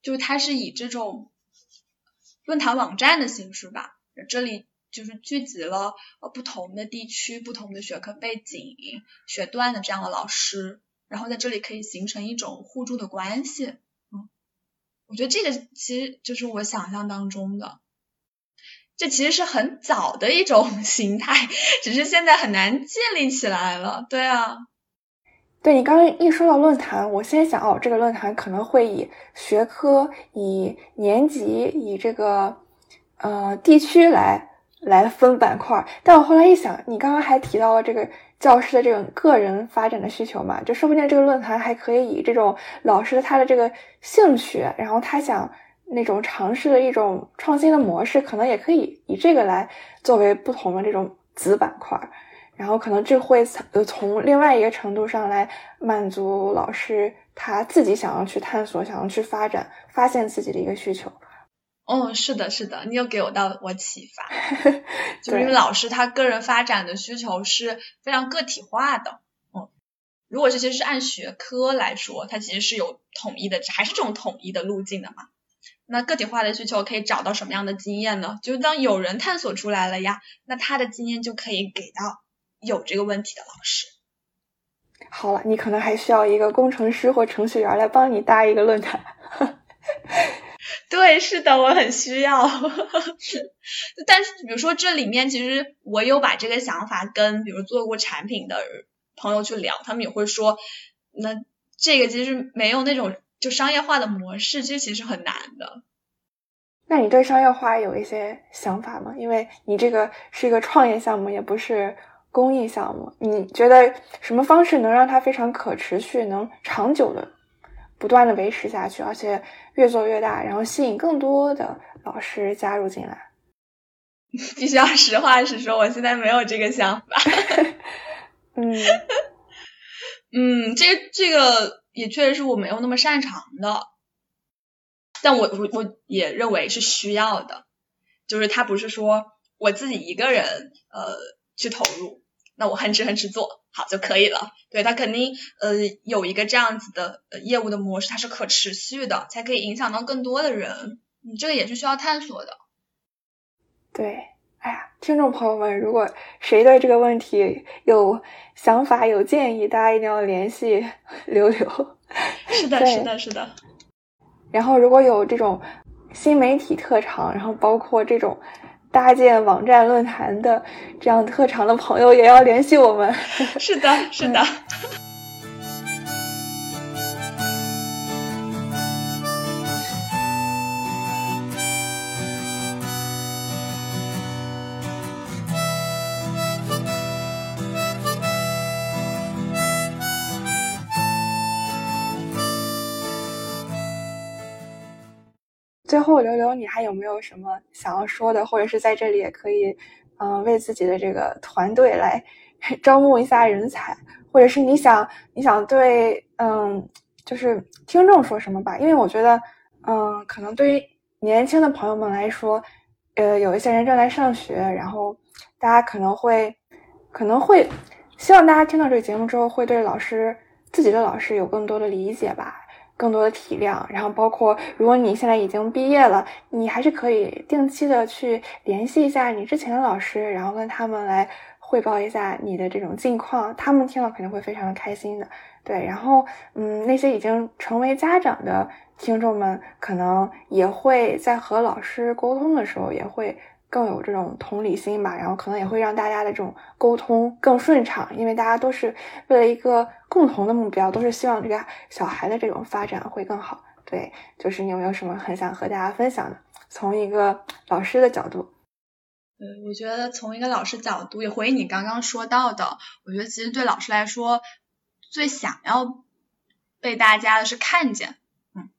就是它是以这种论坛网站的形式吧，这里就是聚集了呃不同的地区、不同的学科背景、学段的这样的老师，然后在这里可以形成一种互助的关系。嗯，我觉得这个其实就是我想象当中的，这其实是很早的一种 形态，只是现在很难建立起来了。对啊。对你刚刚一说到论坛，我先想哦，这个论坛可能会以学科、以年级、以这个呃地区来来分板块。但我后来一想，你刚刚还提到了这个教师的这种个人发展的需求嘛，就说不定这个论坛还可以以这种老师他的这个兴趣，然后他想那种尝试的一种创新的模式，可能也可以以这个来作为不同的这种子板块。然后可能这会呃从另外一个程度上来满足老师他自己想要去探索、想要去发展、发现自己的一个需求。哦，是的，是的，你又给我到我启发，就是因为老师他个人发展的需求是非常个体化的。嗯，如果这些是按学科来说，它其实是有统一的，还是这种统一的路径的嘛？那个体化的需求可以找到什么样的经验呢？就是当有人探索出来了呀，那他的经验就可以给到。有这个问题的老师，好了，你可能还需要一个工程师或程序员来帮你搭一个论坛。对，是的，我很需要。但是，比如说这里面，其实我有把这个想法跟比如做过产品的朋友去聊，他们也会说，那这个其实没有那种就商业化的模式，这其实很难的。那你对商业化有一些想法吗？因为你这个是一个创业项目，也不是。公益项目，你觉得什么方式能让它非常可持续，能长久的不断的维持下去，而且越做越大，然后吸引更多的老师加入进来？必须要实话实说，我现在没有这个想法。嗯嗯，这这个也确实是我没有那么擅长的，但我我我也认为是需要的，就是他不是说我自己一个人呃去投入，那我哼哧哼哧做好就可以了，对他肯定呃有一个这样子的业务的模式，它是可持续的，才可以影响到更多的人，你这个也是需要探索的。对。哎呀，听众朋友们，如果谁对这个问题有想法、有建议，大家一定要联系 刘刘。是的，是的，是的。然后，如果有这种新媒体特长，然后包括这种搭建网站、论坛的这样特长的朋友，也要联系我们。是的，是的。最后，刘刘，你还有没有什么想要说的？或者是在这里也可以，嗯，为自己的这个团队来招募一下人才，或者是你想你想对，嗯，就是听众说什么吧？因为我觉得，嗯，可能对于年轻的朋友们来说，呃，有一些人正在上学，然后大家可能会可能会希望大家听到这个节目之后，会对老师自己的老师有更多的理解吧。更多的体谅，然后包括如果你现在已经毕业了，你还是可以定期的去联系一下你之前的老师，然后跟他们来汇报一下你的这种近况，他们听了肯定会非常的开心的。对，然后嗯，那些已经成为家长的听众们，可能也会在和老师沟通的时候也会。更有这种同理心吧，然后可能也会让大家的这种沟通更顺畅，因为大家都是为了一个共同的目标，都是希望这个小孩的这种发展会更好。对，就是你有没有什么很想和大家分享的？从一个老师的角度，嗯，我觉得从一个老师角度，也回应你刚刚说到的，我觉得其实对老师来说，最想要被大家的是看见，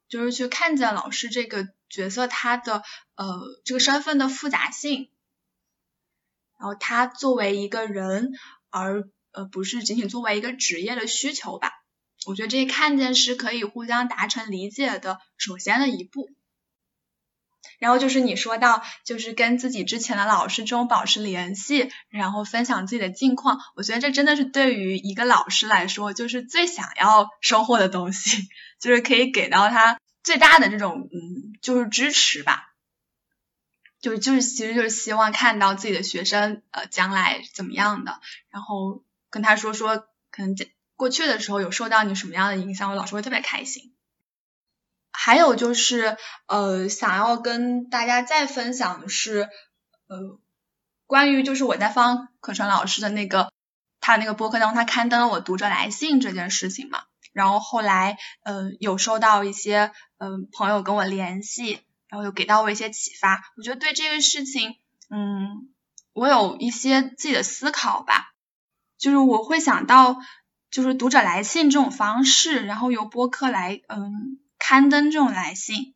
就是去看见老师这个。角色他的呃这个身份的复杂性，然后他作为一个人，而呃不是仅仅作为一个职业的需求吧。我觉得这些看见是可以互相达成理解的首先的一步。然后就是你说到就是跟自己之前的老师中保持联系，然后分享自己的近况，我觉得这真的是对于一个老师来说就是最想要收获的东西，就是可以给到他。最大的这种嗯，就是支持吧，就是就是其实就是希望看到自己的学生呃将来怎么样的，然后跟他说说可能过去的时候有受到你什么样的影响，我老师会特别开心。还有就是呃想要跟大家再分享的是呃关于就是我在方可成老师的那个他那个播客当中他刊登了我读者来信这件事情嘛。然后后来，呃，有收到一些，嗯，朋友跟我联系，然后有给到我一些启发。我觉得对这个事情，嗯，我有一些自己的思考吧。就是我会想到，就是读者来信这种方式，然后由播客来，嗯，刊登这种来信，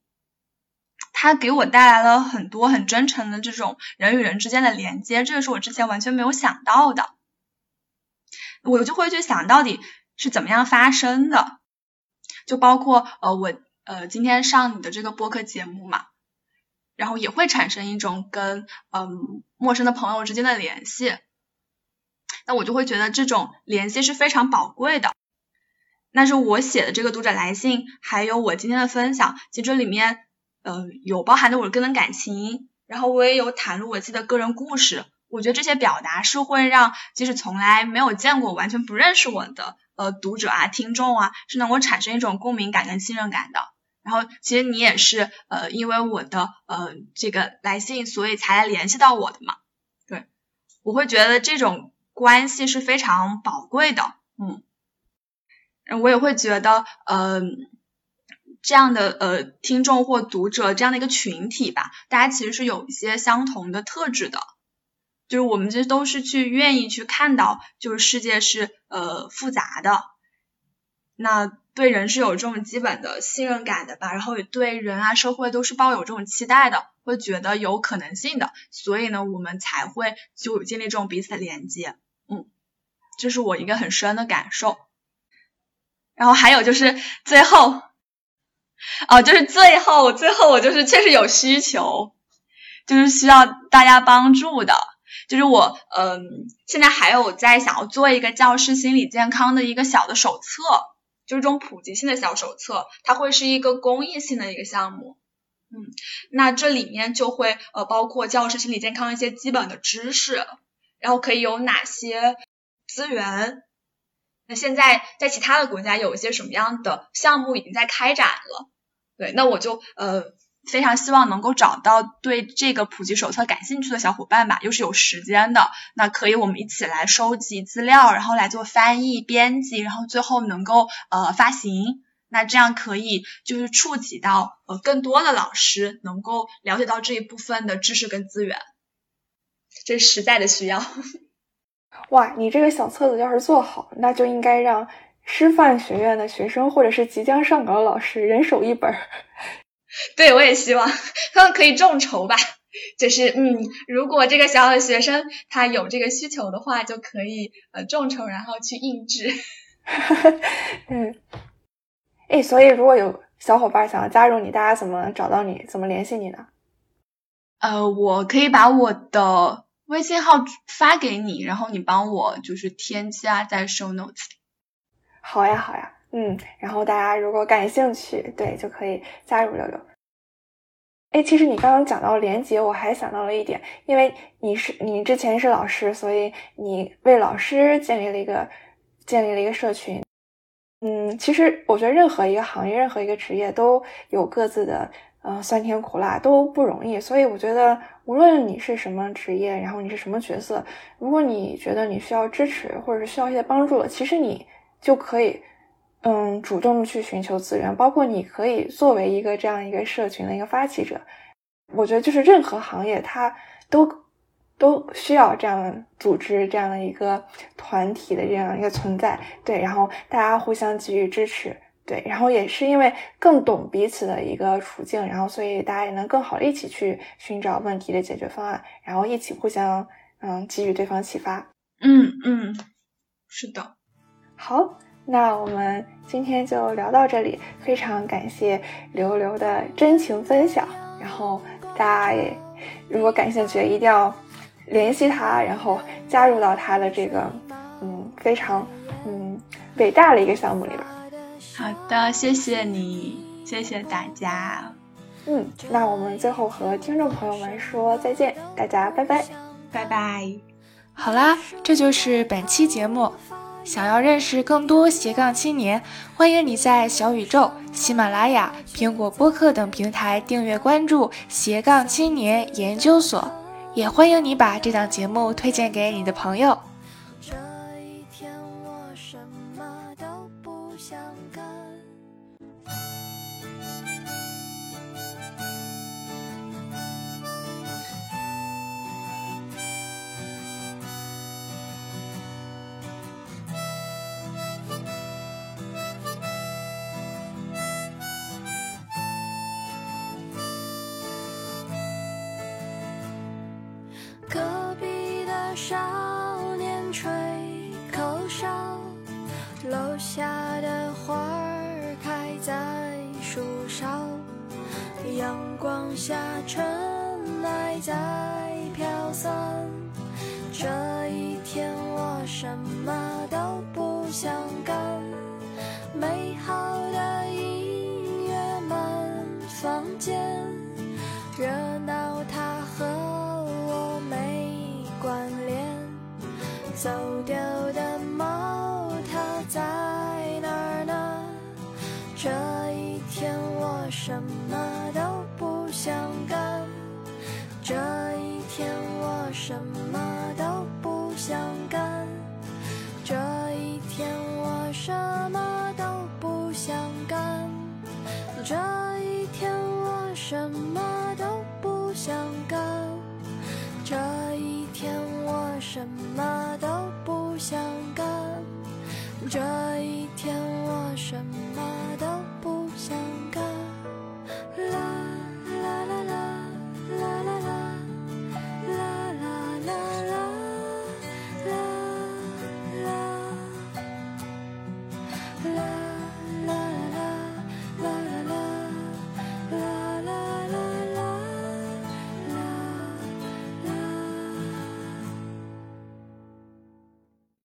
它给我带来了很多很真诚的这种人与人之间的连接，这个是我之前完全没有想到的。我就会去想到底。是怎么样发生的？就包括呃我呃今天上你的这个播客节目嘛，然后也会产生一种跟嗯陌生的朋友之间的联系，那我就会觉得这种联系是非常宝贵的。那是我写的这个读者来信，还有我今天的分享，其实这里面呃有包含着我的个人感情，然后我也有袒露我自己的个人故事。我觉得这些表达是会让即使从来没有见过、完全不认识我的。呃，读者啊，听众啊，是能够产生一种共鸣感跟信任感的。然后，其实你也是呃，因为我的呃这个来信，所以才联系到我的嘛。对，我会觉得这种关系是非常宝贵的。嗯，我也会觉得呃这样的呃听众或读者这样的一个群体吧，大家其实是有一些相同的特质的。就是我们这都是去愿意去看到，就是世界是呃复杂的，那对人是有这种基本的信任感的吧，然后也对人啊社会都是抱有这种期待的，会觉得有可能性的，所以呢，我们才会就建立这种彼此的连接，嗯，这是我一个很深的感受。然后还有就是最后，哦，就是最后最后我就是确实有需求，就是需要大家帮助的。就是我，嗯，现在还有在想要做一个教师心理健康的一个小的手册，就是这种普及性的小手册，它会是一个公益性的一个项目，嗯，那这里面就会呃包括教师心理健康一些基本的知识，然后可以有哪些资源，那现在在其他的国家有一些什么样的项目已经在开展了，对，那我就呃。非常希望能够找到对这个普及手册感兴趣的小伙伴吧，又是有时间的，那可以我们一起来收集资料，然后来做翻译、编辑，然后最后能够呃发行。那这样可以就是触及到呃更多的老师，能够了解到这一部分的知识跟资源，这是实在的需要。哇，你这个小册子要是做好，那就应该让师范学院的学生或者是即将上岗的老师人手一本。对，我也希望他们可以众筹吧，就是嗯，如果这个小的学生他有这个需求的话，就可以呃众筹，然后去印制。嗯，哎，所以如果有小伙伴想要加入你，大家怎么找到你？怎么联系你呢？呃，我可以把我的微信号发给你，然后你帮我就是添加在 show notes。好呀，好呀。嗯，然后大家如果感兴趣，对，就可以加入六六。哎，其实你刚刚讲到连接，我还想到了一点，因为你是你之前是老师，所以你为老师建立了一个建立了一个社群。嗯，其实我觉得任何一个行业，任何一个职业都有各自的呃酸甜苦辣，都不容易。所以我觉得，无论你是什么职业，然后你是什么角色，如果你觉得你需要支持，或者是需要一些帮助，其实你就可以。嗯，主动去寻求资源，包括你可以作为一个这样一个社群的一个发起者，我觉得就是任何行业它都都需要这样组织这样的一个团体的这样一个存在，对，然后大家互相给予支持，对，然后也是因为更懂彼此的一个处境，然后所以大家也能更好的一起去寻找问题的解决方案，然后一起互相嗯给予对方启发，嗯嗯，是的，好。那我们今天就聊到这里，非常感谢刘刘的真情分享。然后大家也如果感兴趣，一定要联系他，然后加入到他的这个嗯非常嗯伟大的一个项目里边。好的，谢谢你，谢谢大家。嗯，那我们最后和听众朋友们说再见，大家拜拜，拜拜。好啦，这就是本期节目。想要认识更多斜杠青年，欢迎你在小宇宙、喜马拉雅、苹果播客等平台订阅关注斜杠青年研究所，也欢迎你把这档节目推荐给你的朋友。